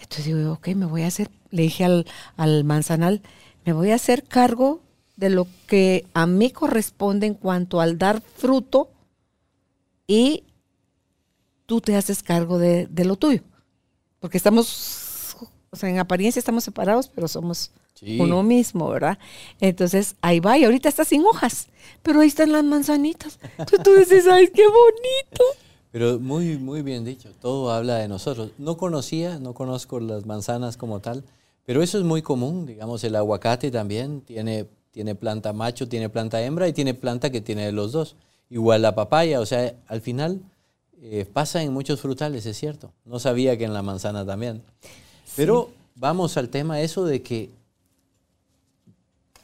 Entonces digo, ok, me voy a hacer, le dije al, al manzanal, me voy a hacer cargo de lo que a mí corresponde en cuanto al dar fruto y tú te haces cargo de, de lo tuyo. Porque estamos, o sea, en apariencia estamos separados, pero somos uno mismo, ¿verdad? Entonces ahí va y ahorita está sin hojas, pero ahí están las manzanitas. Entonces tú dices, ¡ay, qué bonito! Pero muy, muy bien dicho, todo habla de nosotros. No conocía, no conozco las manzanas como tal, pero eso es muy común, digamos, el aguacate también tiene, tiene planta macho, tiene planta hembra y tiene planta que tiene los dos. Igual la papaya, o sea, al final eh, pasa en muchos frutales, es cierto. No sabía que en la manzana también. Pero vamos al tema eso de que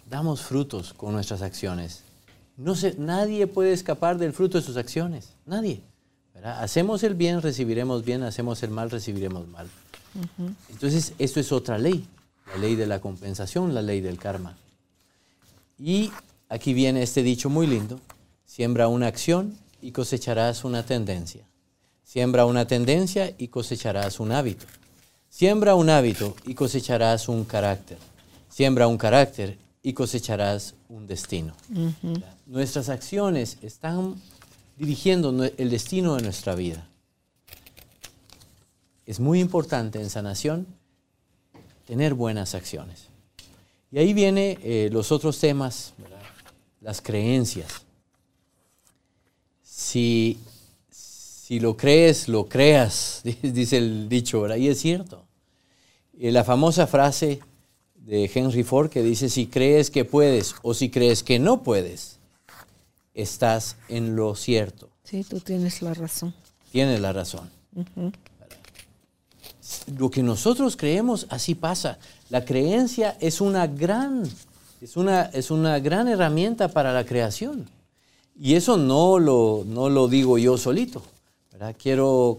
damos frutos con nuestras acciones. No sé, nadie puede escapar del fruto de sus acciones. Nadie. Hacemos el bien, recibiremos bien. Hacemos el mal, recibiremos mal. Entonces, esto es otra ley. La ley de la compensación, la ley del karma. Y aquí viene este dicho muy lindo. Siembra una acción y cosecharás una tendencia. Siembra una tendencia y cosecharás un hábito. Siembra un hábito y cosecharás un carácter. Siembra un carácter y cosecharás un destino. Nuestras acciones están dirigiendo el destino de nuestra vida. Es muy importante en sanación tener buenas acciones. Y ahí vienen eh, los otros temas, las creencias. Si, si lo crees, lo creas, (laughs) dice el dicho, ¿verdad? Y es cierto. Eh, la famosa frase de Henry Ford que dice, si crees que puedes o si crees que no puedes, estás en lo cierto. Sí, tú tienes la razón. Tienes la razón. Lo que nosotros creemos, así pasa. La creencia es una gran, es una, es una gran herramienta para la creación. Y eso no lo, no lo digo yo solito. Quiero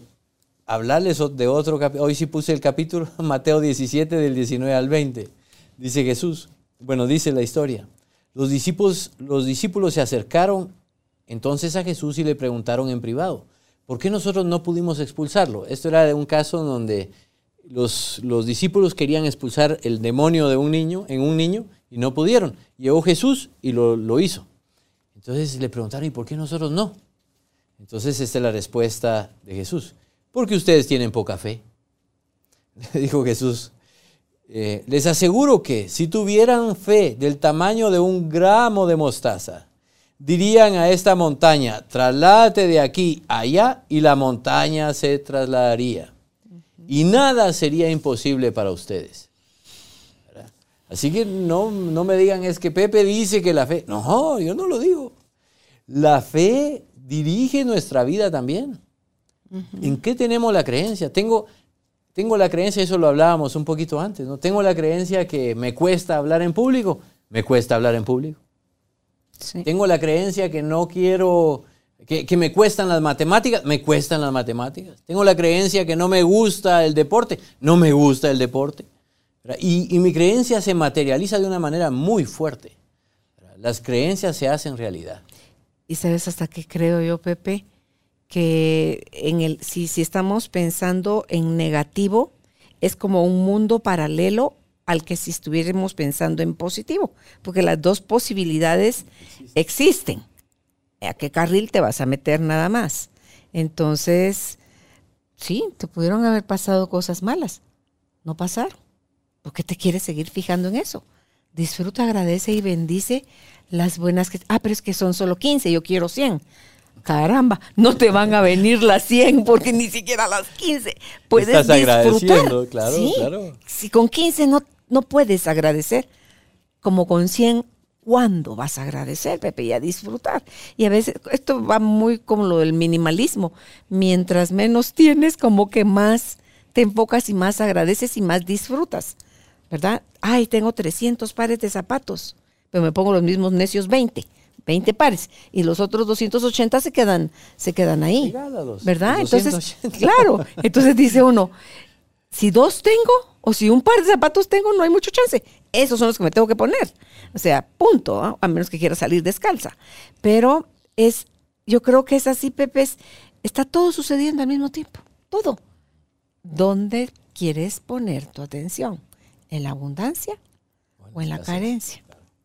hablarles de otro capítulo. Hoy sí puse el capítulo (laughs) Mateo 17 del 19 al 20 dice Jesús, bueno, dice la historia, los discípulos, los discípulos se acercaron entonces a Jesús y le preguntaron en privado, ¿por qué nosotros no pudimos expulsarlo? Esto era de un caso donde los, los discípulos querían expulsar el demonio de un niño, en un niño, y no pudieron. Llegó Jesús y lo, lo hizo. Entonces le preguntaron, ¿y por qué nosotros no? Entonces esta es la respuesta de Jesús. Porque ustedes tienen poca fe. Le (laughs) dijo Jesús, eh, les aseguro que si tuvieran fe del tamaño de un gramo de mostaza, dirían a esta montaña, trasládate de aquí allá y la montaña se trasladaría. Y nada sería imposible para ustedes. Así que no, no me digan, es que Pepe dice que la fe... No, yo no lo digo. La fe dirige nuestra vida también. ¿En qué tenemos la creencia? Tengo, tengo la creencia, eso lo hablábamos un poquito antes, ¿no? Tengo la creencia que me cuesta hablar en público, me cuesta hablar en público. Tengo la creencia que no quiero, que, me cuestan las matemáticas, me cuestan las matemáticas. Tengo la creencia que no me gusta el deporte, no me gusta el deporte. Y, y mi creencia se materializa de una manera muy fuerte. Las creencias se hacen realidad. ¿Y sabes hasta qué creo yo, Pepe? que en el, si, si estamos pensando en negativo, es como un mundo paralelo al que si estuviéramos pensando en positivo, porque las dos posibilidades existen. ¿A qué carril te vas a meter nada más? Entonces, sí, te pudieron haber pasado cosas malas, no pasar. ¿Por qué te quieres seguir fijando en eso? Disfruta, agradece y bendice las buenas que... Ah, pero es que son solo 15, yo quiero 100 caramba, no te van a venir las 100 porque ni siquiera las 15 puedes Estás disfrutar. claro, claro. Si con 15 no, no puedes agradecer, como con 100, ¿cuándo vas a agradecer, Pepe? Y a disfrutar. Y a veces, esto va muy como lo del minimalismo. Mientras menos tienes, como que más te enfocas y más agradeces y más disfrutas, ¿verdad? Ay, tengo 300 pares de zapatos, pero me pongo los mismos necios 20 20 pares y los otros 280 se quedan, se quedan ahí. ¿Verdad? Entonces, claro, entonces dice uno, si dos tengo o si un par de zapatos tengo, no hay mucho chance. Esos son los que me tengo que poner. O sea, punto, a menos que quiera salir descalza. Pero es, yo creo que es así, Pepe, está todo sucediendo al mismo tiempo, todo. ¿Dónde quieres poner tu atención? ¿En la abundancia o en la carencia?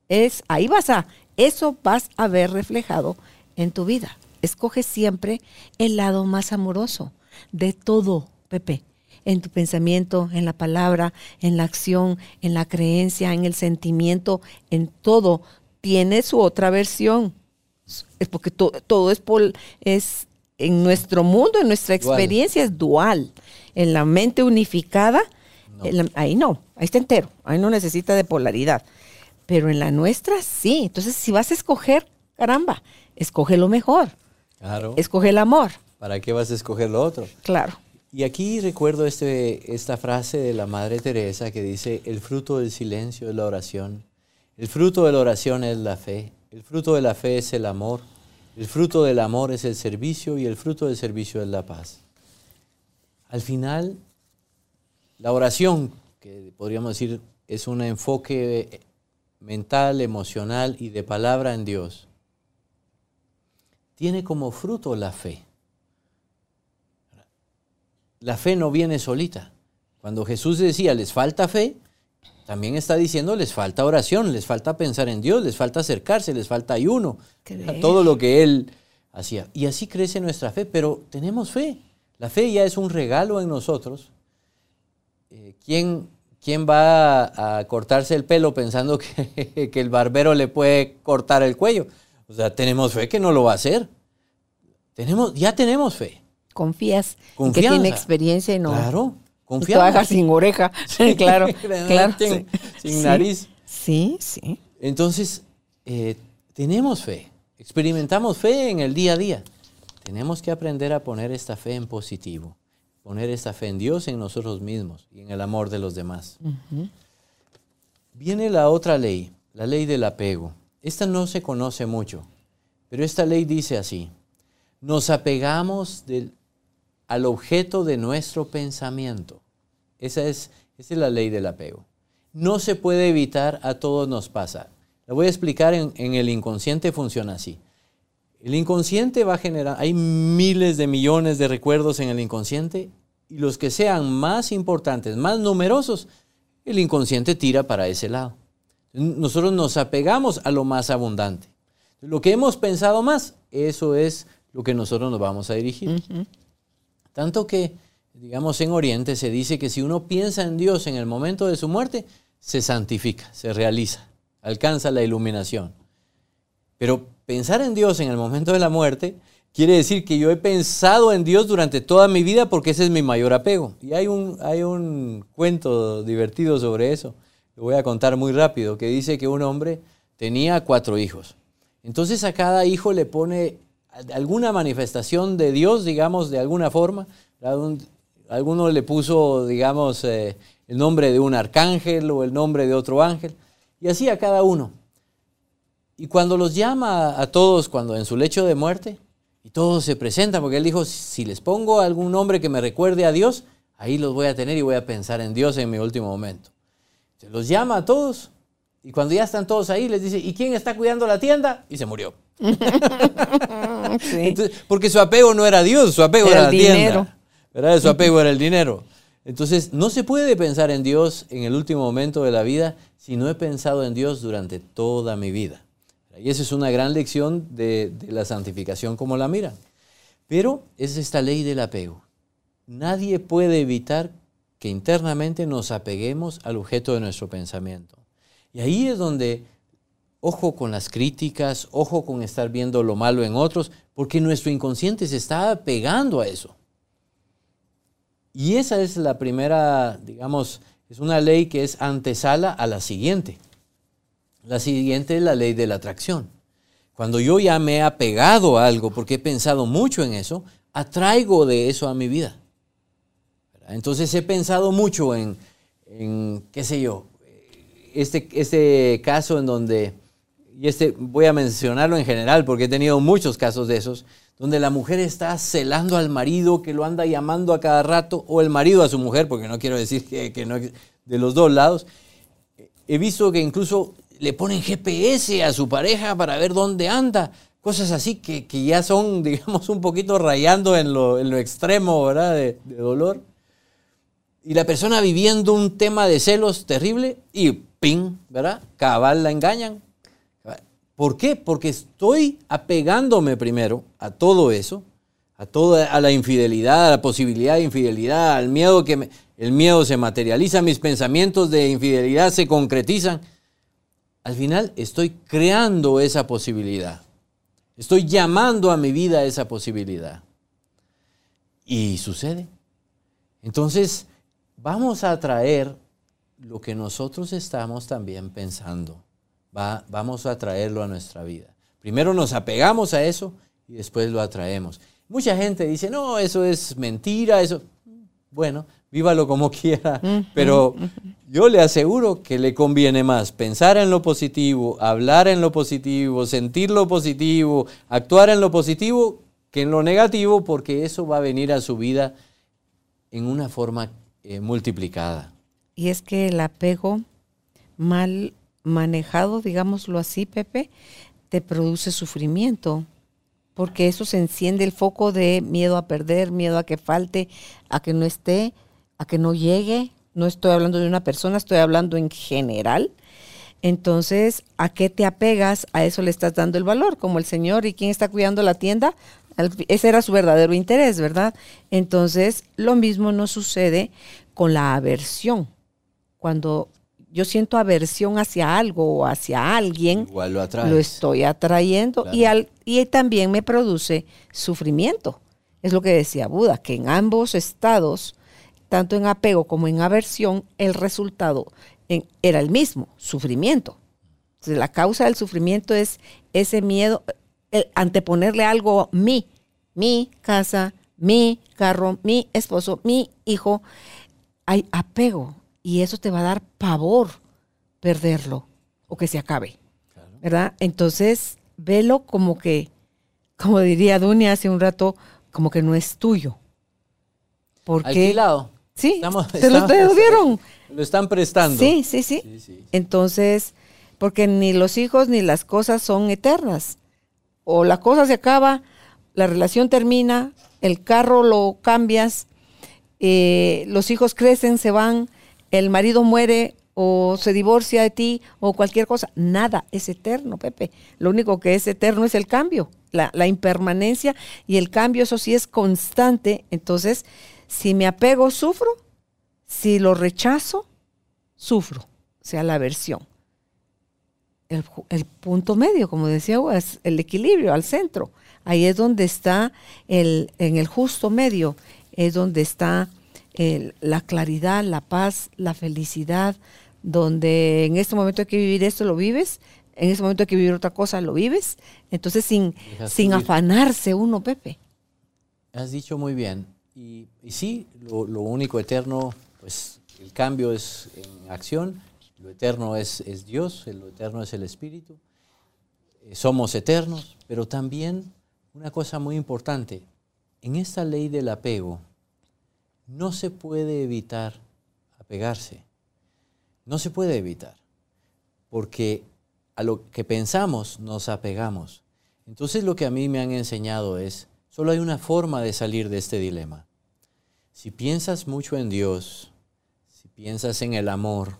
Es, ahí vas a eso vas a ver reflejado en tu vida. Escoge siempre el lado más amoroso de todo, Pepe. En tu pensamiento, en la palabra, en la acción, en la creencia, en el sentimiento, en todo. Tiene su otra versión. Es porque todo es, es en nuestro mundo, en nuestra experiencia es dual. En la mente unificada, ahí no, ahí está entero, ahí no necesita de polaridad pero en la nuestra sí. Entonces, si vas a escoger, caramba, escoge lo mejor. Claro. Escoge el amor. ¿Para qué vas a escoger lo otro? Claro. Y aquí recuerdo este, esta frase de la Madre Teresa que dice, el fruto del silencio es la oración, el fruto de la oración es la fe, el fruto de la fe es el amor, el fruto del amor es el servicio y el fruto del servicio es la paz. Al final, la oración, que podríamos decir es un enfoque mental, emocional y de palabra en Dios, tiene como fruto la fe. La fe no viene solita. Cuando Jesús decía, les falta fe, también está diciendo, les falta oración, les falta pensar en Dios, les falta acercarse, les falta ayuno, todo lo que Él hacía. Y así crece nuestra fe, pero tenemos fe. La fe ya es un regalo en nosotros. Eh, ¿quién, ¿Quién va a, cortarse el pelo pensando que, (laughs) que el barbero le puede cortar el cuello? O sea, tenemos fe que no lo va a hacer. Tenemos, ya tenemos fe. Confías en que tiene experiencia y no. Claro, confías. sin oreja. (laughs) (laughs) claro, (laughs) claro. Sin, nariz. Sí, sí. Entonces, eh, tenemos fe. Experimentamos fe en el día a día. Tenemos que aprender a poner esta fe en positivo, poner esta fe en Dios, en nosotros mismos y en el amor de los demás. Viene la otra ley, la ley del apego. Esta no se conoce mucho, pero esta ley dice así, nos apegamos al objeto de nuestro pensamiento. Esa es, es la ley del apego. No se puede evitar, a todos nos pasa. La voy a explicar en, en el inconsciente, funciona así. El inconsciente va a generar, hay miles de millones de recuerdos en el inconsciente y los que sean más importantes, más numerosos, el inconsciente tira para ese lado. Nosotros nos apegamos a lo más abundante. Lo que hemos pensado más, eso es lo que nosotros nos vamos a dirigir. Tanto que, digamos, en Oriente se dice que si uno piensa en Dios en el momento de su muerte, se santifica, se realiza, alcanza la iluminación. Pero pensar en Dios en el momento de la muerte quiere decir que yo he pensado en Dios durante toda mi vida porque ese es mi mayor apego. Y hay un, hay un cuento divertido sobre eso, lo voy a contar muy rápido, que dice que un hombre tenía cuatro hijos. Entonces a cada hijo le pone alguna manifestación de Dios, digamos, de alguna forma. Alguno le puso, digamos, eh, el nombre de un arcángel o el nombre de otro ángel. Y así a cada uno. Y cuando los llama a todos, cuando en su lecho de muerte, y todos se presentan, porque él dijo, si les pongo algún nombre que me recuerde a Dios, ahí los voy a tener y voy a pensar en Dios en mi último momento. Se los llama a todos, y cuando ya están todos ahí, les dice, ¿y quién está cuidando la tienda? Y se murió. (laughs) porque su apego no era Dios, su apego era, la tienda. ¿verdad? Su apego era el dinero. Entonces, no se puede pensar en Dios en el último momento de la vida si no he pensado en Dios durante toda mi vida. Y esa es una gran lección de, la santificación como la mira. Pero es esta ley del apego. Nadie puede evitar que internamente nos apeguemos al objeto de nuestro pensamiento. Y ahí es donde, ojo con las críticas, ojo con estar viendo lo malo en otros, porque nuestro inconsciente se está apegando a eso. Y esa es la primera, digamos, es una ley que es antesala a la siguiente. La siguiente es la ley de la atracción. Cuando yo ya me he apegado a algo, porque he pensado mucho en eso, atraigo de eso a mi vida. Entonces he pensado mucho en, qué sé yo, este, este caso en donde, y este voy a mencionarlo en general porque he tenido muchos casos de esos, donde la mujer está celando al marido que lo anda llamando a cada rato, o el marido a su mujer, porque no quiero decir que, que no de los dos lados. He visto que incluso le ponen GPS a su pareja para ver dónde anda. Cosas así que, ya son, (laughs) digamos, un poquito rayando en lo, extremo, ¿verdad? De, dolor. Y la persona viviendo un tema de celos terrible y ping, ¿verdad? Cabal la engañan. ¿Por qué? Porque estoy apegándome primero a todo eso, a toda a la infidelidad, a la posibilidad de infidelidad, al miedo que el miedo se materializa, mis pensamientos de infidelidad se concretizan al final estoy creando esa posibilidad. Estoy llamando a mi vida esa posibilidad. Y sucede. Entonces, vamos a traer lo que nosotros estamos también pensando. Vamos a traerlo a nuestra vida. Primero nos apegamos a eso y después lo atraemos. Mucha gente dice, no, eso es mentira, eso... bueno, vívalo como (laughs) quiera, pero yo le aseguro que le conviene más pensar en lo positivo, hablar en lo positivo, sentir lo positivo, actuar en lo positivo que en lo negativo, porque eso va a venir a su vida en una forma eh, multiplicada. Y es que el apego mal manejado, digámoslo así, Pepe, te produce sufrimiento, porque eso se enciende el foco de miedo a perder, miedo a que falte, a que no esté, a que no llegue. No estoy hablando de una persona, estoy hablando en general. Entonces, ¿a qué te apegas? A eso le estás dando el valor, como el Señor y quien está cuidando la tienda. Ese era su verdadero interés, ¿verdad? Entonces, lo mismo no sucede con la aversión. Cuando yo siento aversión hacia algo o hacia alguien, lo, estoy atrayendo y, al, y también me produce sufrimiento. Es lo que decía Buda, que en ambos estados, tanto en apego como en aversión, el resultado era el mismo, sufrimiento. Entonces, la causa del sufrimiento es ese miedo, anteponerle algo mi, mi casa, mi carro, mi esposo, mi hijo. Hay apego, y eso te va a dar pavor perderlo o que se acabe. ¿Verdad? Entonces, velo como que, como diría Dunia hace un rato, como que no es tuyo. Porque, Alquilado. Sí, se lo dieron. (laughs) Lo están prestando. Sí, sí, sí, sí. Entonces, porque ni los hijos ni las cosas son eternas. O la cosa se acaba, la relación termina, el carro lo cambias, eh, los hijos crecen, se van, el marido muere o se divorcia de ti o cualquier cosa. Nada es eterno, Pepe. Lo único que es eterno es el cambio, la, impermanencia y el cambio, eso sí es constante. Entonces, si me apego, sufro. Si lo rechazo, sufro. O sea, la aversión. El, punto medio, como decía, es el equilibrio al centro. Ahí es donde está el, en el justo medio, es donde está la claridad, la paz, la felicidad, donde en este momento hay que vivir esto, lo vives, en este momento hay que vivir otra cosa, lo vives. Entonces, sin, sin afanarse uno, Pepe. Has dicho muy bien. Y, sí, lo, único eterno, pues el cambio es en acción, lo eterno es, es Dios, lo eterno es el Espíritu. Eh, somos eternos, pero también una cosa muy importante, en esta ley del apego, no se puede evitar apegarse. No se puede evitar. Porque a lo que pensamos nos apegamos. Entonces lo que a mí me han enseñado es, solo hay una forma de salir de este dilema. Si piensas mucho en Dios, si piensas en el amor,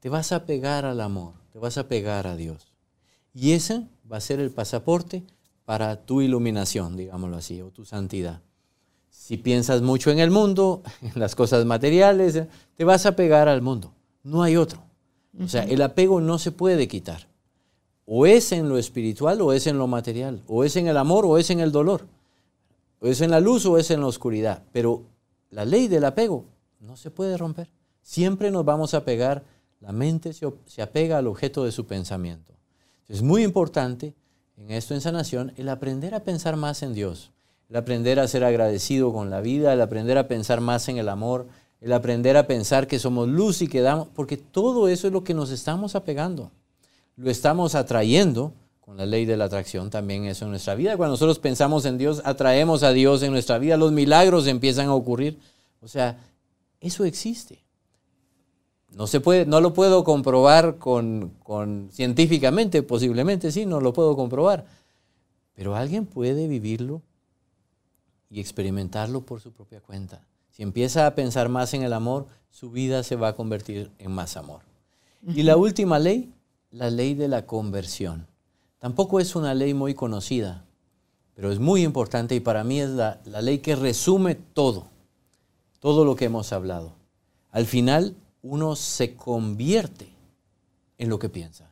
te vas a pegar al amor, te vas a pegar a Dios. Y ese va a ser el pasaporte para tu iluminación, digámoslo así, o tu santidad. Si piensas mucho en el mundo, (laughs) en las cosas materiales, te vas a pegar al mundo. No hay otro. O sea, el apego no se puede quitar. O es en lo espiritual o es en lo material. O es en el amor o es en el dolor. O es en la luz o es en la oscuridad. Pero la ley del apego no se puede romper. Siempre nos vamos a pegar, la mente se, apega al objeto de su pensamiento. Es muy importante en esto en sanación el aprender a pensar más en Dios el aprender a ser agradecido con la vida, el aprender a pensar más en el amor, el aprender a pensar que somos luz y que damos, porque todo eso es lo que nos estamos apegando. Lo estamos atrayendo con la ley de la atracción también eso en nuestra vida. Cuando nosotros pensamos en Dios, atraemos a Dios en nuestra vida, los milagros empiezan a ocurrir. O sea, eso existe. No, se puede, no lo puedo comprobar con, con, científicamente, posiblemente sí, no lo puedo comprobar. Pero alguien puede vivirlo y experimentarlo por su propia cuenta. Si empieza a pensar más en el amor, su vida se va a convertir en más amor. Y la última ley, la ley de la conversión. Tampoco es una ley muy conocida, pero es muy importante y para mí es la, la ley que resume todo, todo lo que hemos hablado. Al final, uno se convierte en lo que piensa.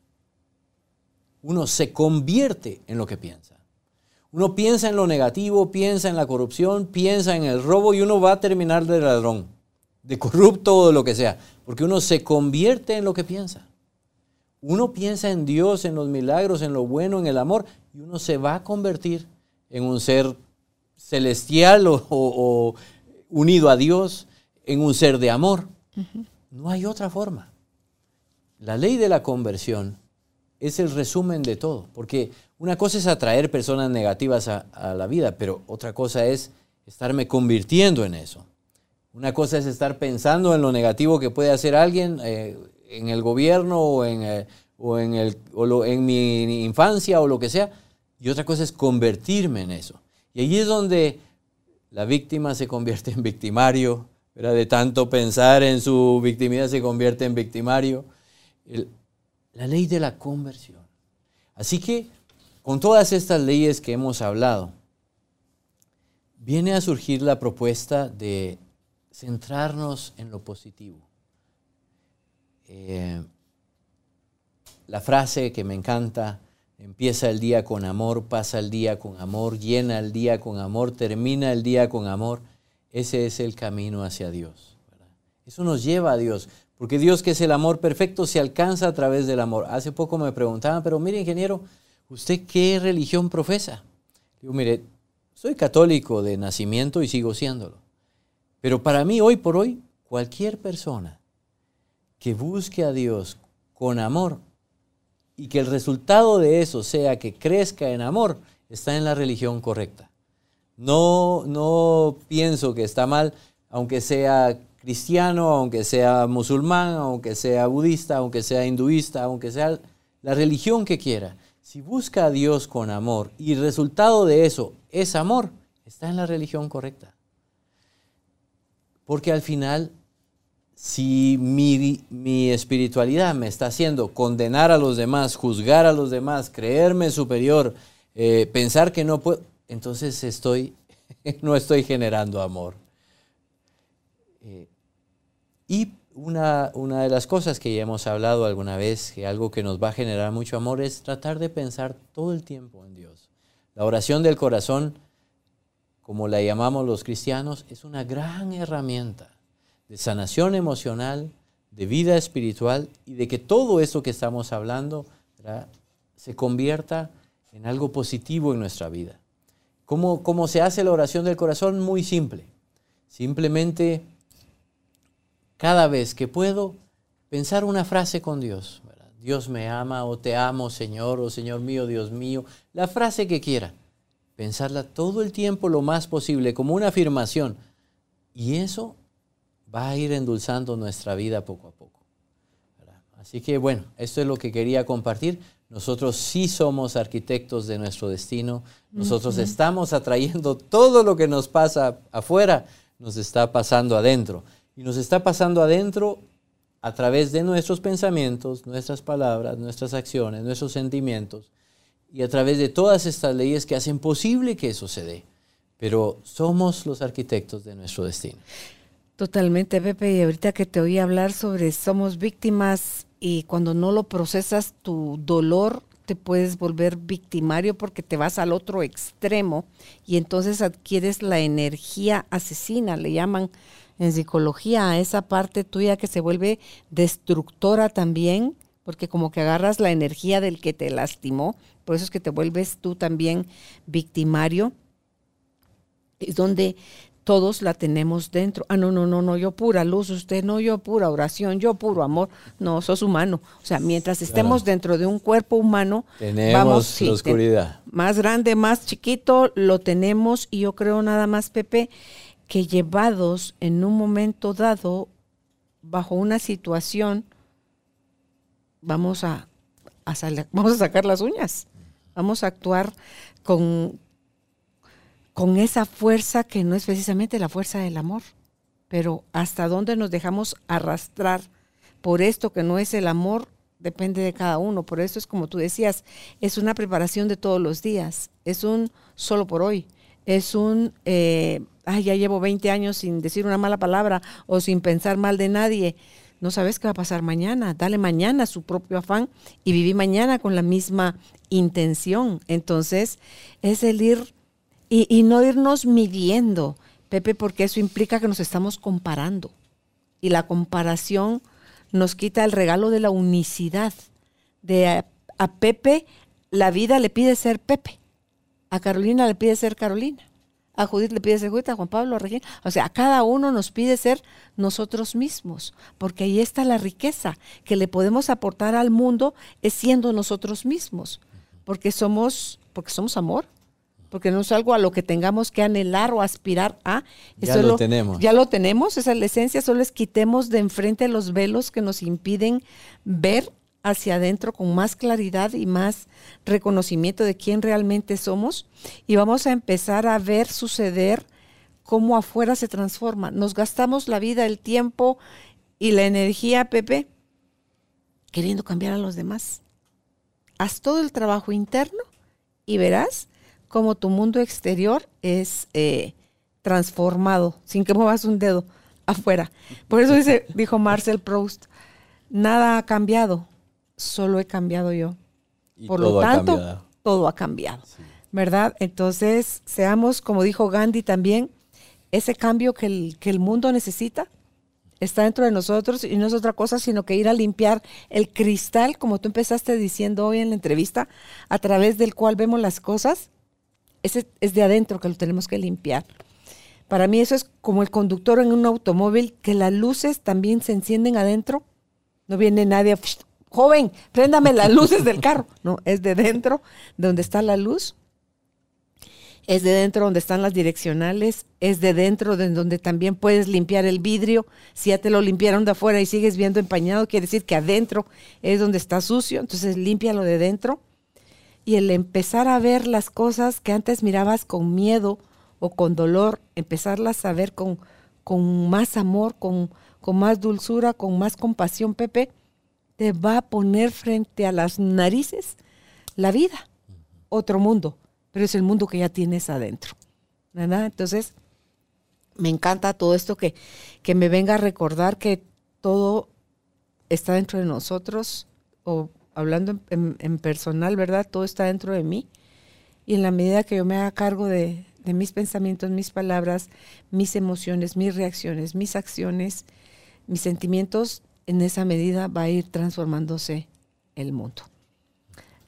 Uno se convierte en lo que piensa. Uno piensa en lo negativo, piensa en la corrupción, piensa en el robo y uno va a terminar de ladrón, de corrupto o de lo que sea, porque uno se convierte en lo que piensa. Uno piensa en Dios, en los milagros, en lo bueno, en el amor, y uno se va a convertir en un ser celestial o, unido a Dios, en un ser de amor. No hay otra forma. La ley de la conversión es el resumen de todo, porque una cosa es atraer personas negativas a, la vida, pero otra cosa es estarme convirtiendo en eso. Una cosa es estar pensando en lo negativo que puede hacer alguien eh, en el gobierno o, en, eh, o, en, el, o en mi infancia o lo que sea, y otra cosa es convertirme en eso. Y allí es donde la víctima se convierte en victimario, de tanto pensar en su victimidad se convierte en victimario. la ley de la conversión. Así que con todas estas leyes que hemos hablado, viene a surgir la propuesta de centrarnos en lo positivo. Eh, la frase que me encanta, empieza el día con amor, pasa el día con amor, llena el día con amor, termina el día con amor, ese es el camino hacia Dios. Eso nos lleva a Dios, porque Dios que es el amor perfecto se alcanza a través del amor. Hace poco me preguntaban, pero mire ingeniero, ¿usted qué religión profesa? Digo, mire, soy católico de nacimiento y sigo siéndolo. Pero para mí, hoy por hoy, cualquier persona que busque a Dios con amor y que el resultado de eso sea que crezca en amor, está en la religión correcta. No, no pienso que está mal, aunque sea cristiano, aunque sea musulmán, aunque sea budista, aunque sea hinduista, aunque sea la religión que quiera. Si busca a Dios con amor y el resultado de eso es amor, está en la religión correcta. Porque al final si mi, espiritualidad me está haciendo condenar a los demás, juzgar a los demás, creerme superior, eh, pensar que no puedo, entonces estoy, (laughs) no estoy generando amor. Eh, y una, una, de las cosas que ya hemos hablado alguna vez, que algo que nos va a generar mucho amor, es tratar de pensar todo el tiempo en Dios. La oración del corazón, como la llamamos los cristianos, es una gran herramienta de sanación emocional, de vida espiritual y de que todo esto que estamos hablando se convierta en algo positivo en nuestra vida. ¿Cómo, ¿Cómo, se hace la oración del corazón? Muy simple. Simplemente, cada vez que puedo, pensar una frase con Dios. Dios me ama o te amo, Señor, o Señor mío, Dios mío. La frase que quiera. Pensarla todo el tiempo lo más posible, como una afirmación. Y eso va a ir endulzando nuestra vida poco a poco. Así que bueno, esto es lo que quería compartir. Nosotros sí somos arquitectos de nuestro destino. Nosotros estamos atrayendo todo lo que nos pasa afuera, nos está pasando adentro. Y nos está pasando adentro a través de nuestros pensamientos, nuestras palabras, nuestras acciones, nuestros sentimientos y a través de todas estas leyes que hacen posible que eso se dé. Pero somos los arquitectos de nuestro destino. Totalmente, Pepe. Y ahorita que te oí hablar sobre somos víctimas y cuando no lo procesas tu dolor te puedes volver victimario porque te vas al otro extremo y entonces adquieres la energía asesina, le llaman en psicología a esa parte tuya que se vuelve destructora también, porque como que agarras la energía del que te lastimó, por eso es que te vuelves tú también victimario. Es donde todos la tenemos dentro. Ah, no, no, no, no, yo pura luz, usted no, yo pura oración, yo puro amor. No, sos humano. O sea, mientras estemos dentro de un cuerpo humano, tenemos vamos, la oscuridad. más grande, más chiquito, lo tenemos y yo creo nada más, Pepe, que llevados en un momento dado, bajo una situación, vamos a, a (laughs) vamos a sacar las uñas, vamos a actuar con, con esa fuerza que no es precisamente la fuerza del amor, pero hasta dónde nos dejamos arrastrar por esto que no es el amor depende de cada uno. Por eso es como tú decías, es una preparación de todos los días, es un solo por hoy, es un, eh, ay, ya llevo 20 años sin decir una mala palabra o sin pensar mal de nadie. No sabes qué va a pasar mañana. Dale mañana su propio afán y viví mañana con la misma intención. Entonces, es el ir y, no irnos midiendo, Pepe, porque eso implica que nos estamos comparando. Y la comparación nos quita el regalo de la unicidad. De a, Pepe la vida le pide ser Pepe, a Carolina le pide ser Carolina, a Judith le pide ser Judith, a Juan Pablo, a Regina. O sea, a cada uno nos pide ser nosotros mismos, porque ahí está la riqueza que le podemos aportar al mundo es siendo nosotros mismos, porque somos, porque somos amor, porque no es algo a lo que tengamos que anhelar o aspirar a. Ya lo, tenemos. Ya lo tenemos, esa es la esencia, solo es quitemos de enfrente los velos que nos impiden ver hacia adentro con más claridad y más reconocimiento de quién realmente somos y vamos a empezar a ver suceder cómo afuera se transforma. Nos gastamos la vida, el tiempo y la energía, Pepe, queriendo cambiar a los demás. Haz todo el trabajo interno y verás cómo tu mundo exterior es eh, transformado sin que muevas un dedo afuera. Por eso dice, dijo Marcel Proust, nada ha cambiado, solo he cambiado yo. Por lo tanto, todo ha cambiado. ¿Verdad? Entonces, seamos, como dijo Gandhi también, ese cambio que el, que el mundo necesita está dentro de nosotros y no es otra cosa sino que ir a limpiar el cristal, como tú empezaste diciendo hoy en la entrevista, a través del cual vemos las cosas. Ese es de adentro que lo tenemos que limpiar. Para mí eso es como el conductor en un automóvil, que las luces también se encienden adentro. No viene nadie joven, préndame las luces del carro. No, es de dentro, de donde está la luz. Es de dentro donde están las direccionales, es de dentro de donde también puedes limpiar el vidrio. Si ya te lo limpiaron de afuera y sigues viendo empañado, quiere decir que adentro es donde está sucio, entonces límpialo de dentro. Y el empezar a ver las cosas que antes mirabas con miedo o con dolor, empezarlas a ver con, con más amor, con, con más dulzura, con más compasión, Pepe, te va a poner frente a las narices la vida, otro mundo, pero es el mundo que ya tienes adentro. ¿verdad? Entonces, me encanta todo esto que, que me venga a recordar que todo está dentro de nosotros, o hablando en, personal, ¿verdad? Todo está dentro de mí. Y en la medida que yo me haga cargo de, de mis pensamientos, mis palabras, mis emociones, mis reacciones, mis acciones, mis sentimientos, en esa medida va a ir transformándose el mundo.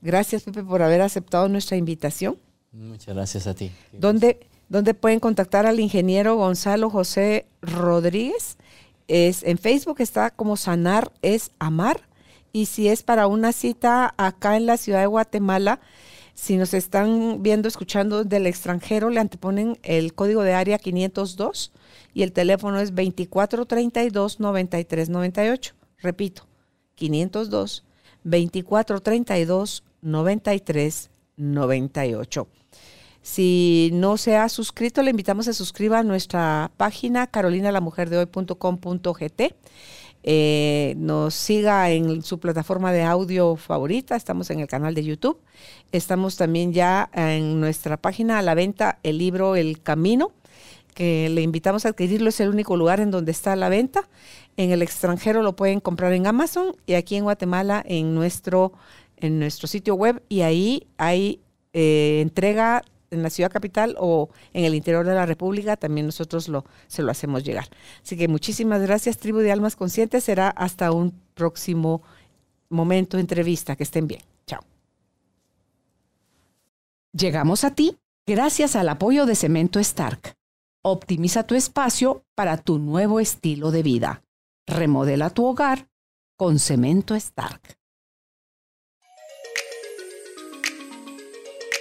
Gracias, Pepe, por haber aceptado nuestra invitación. Muchas gracias a ti. ¿Dónde, ¿Dónde pueden contactar al ingeniero Gonzalo José Rodríguez? Es, en Facebook está como Sanar es Amar. Y si es para una cita acá en la ciudad de Guatemala, si nos están viendo, escuchando del extranjero, le anteponen el código de área 502 y el teléfono es 2432-9398. Repito, 502 2432 9398. Si no se ha suscrito, le invitamos a suscriba a nuestra página carolinalamujerdehoy.com.gt. Eh, nos siga en su plataforma de audio favorita. Estamos en el canal de YouTube. Estamos también ya en nuestra página a la venta el libro El Camino que le invitamos a adquirirlo, es el único lugar en donde está a la venta. En el extranjero lo pueden comprar en Amazon y aquí en Guatemala en nuestro, en nuestro sitio web y ahí hay eh, entrega en la ciudad capital o en el interior de la República, también nosotros lo, se lo hacemos llegar. Así que muchísimas gracias, Tribu de Almas Conscientes. Será hasta un próximo momento, entrevista. Que estén bien. Chao. Llegamos a ti gracias al apoyo de Cemento Stark. Optimiza tu espacio para tu nuevo estilo de vida. Remodela tu hogar con Cemento Stark.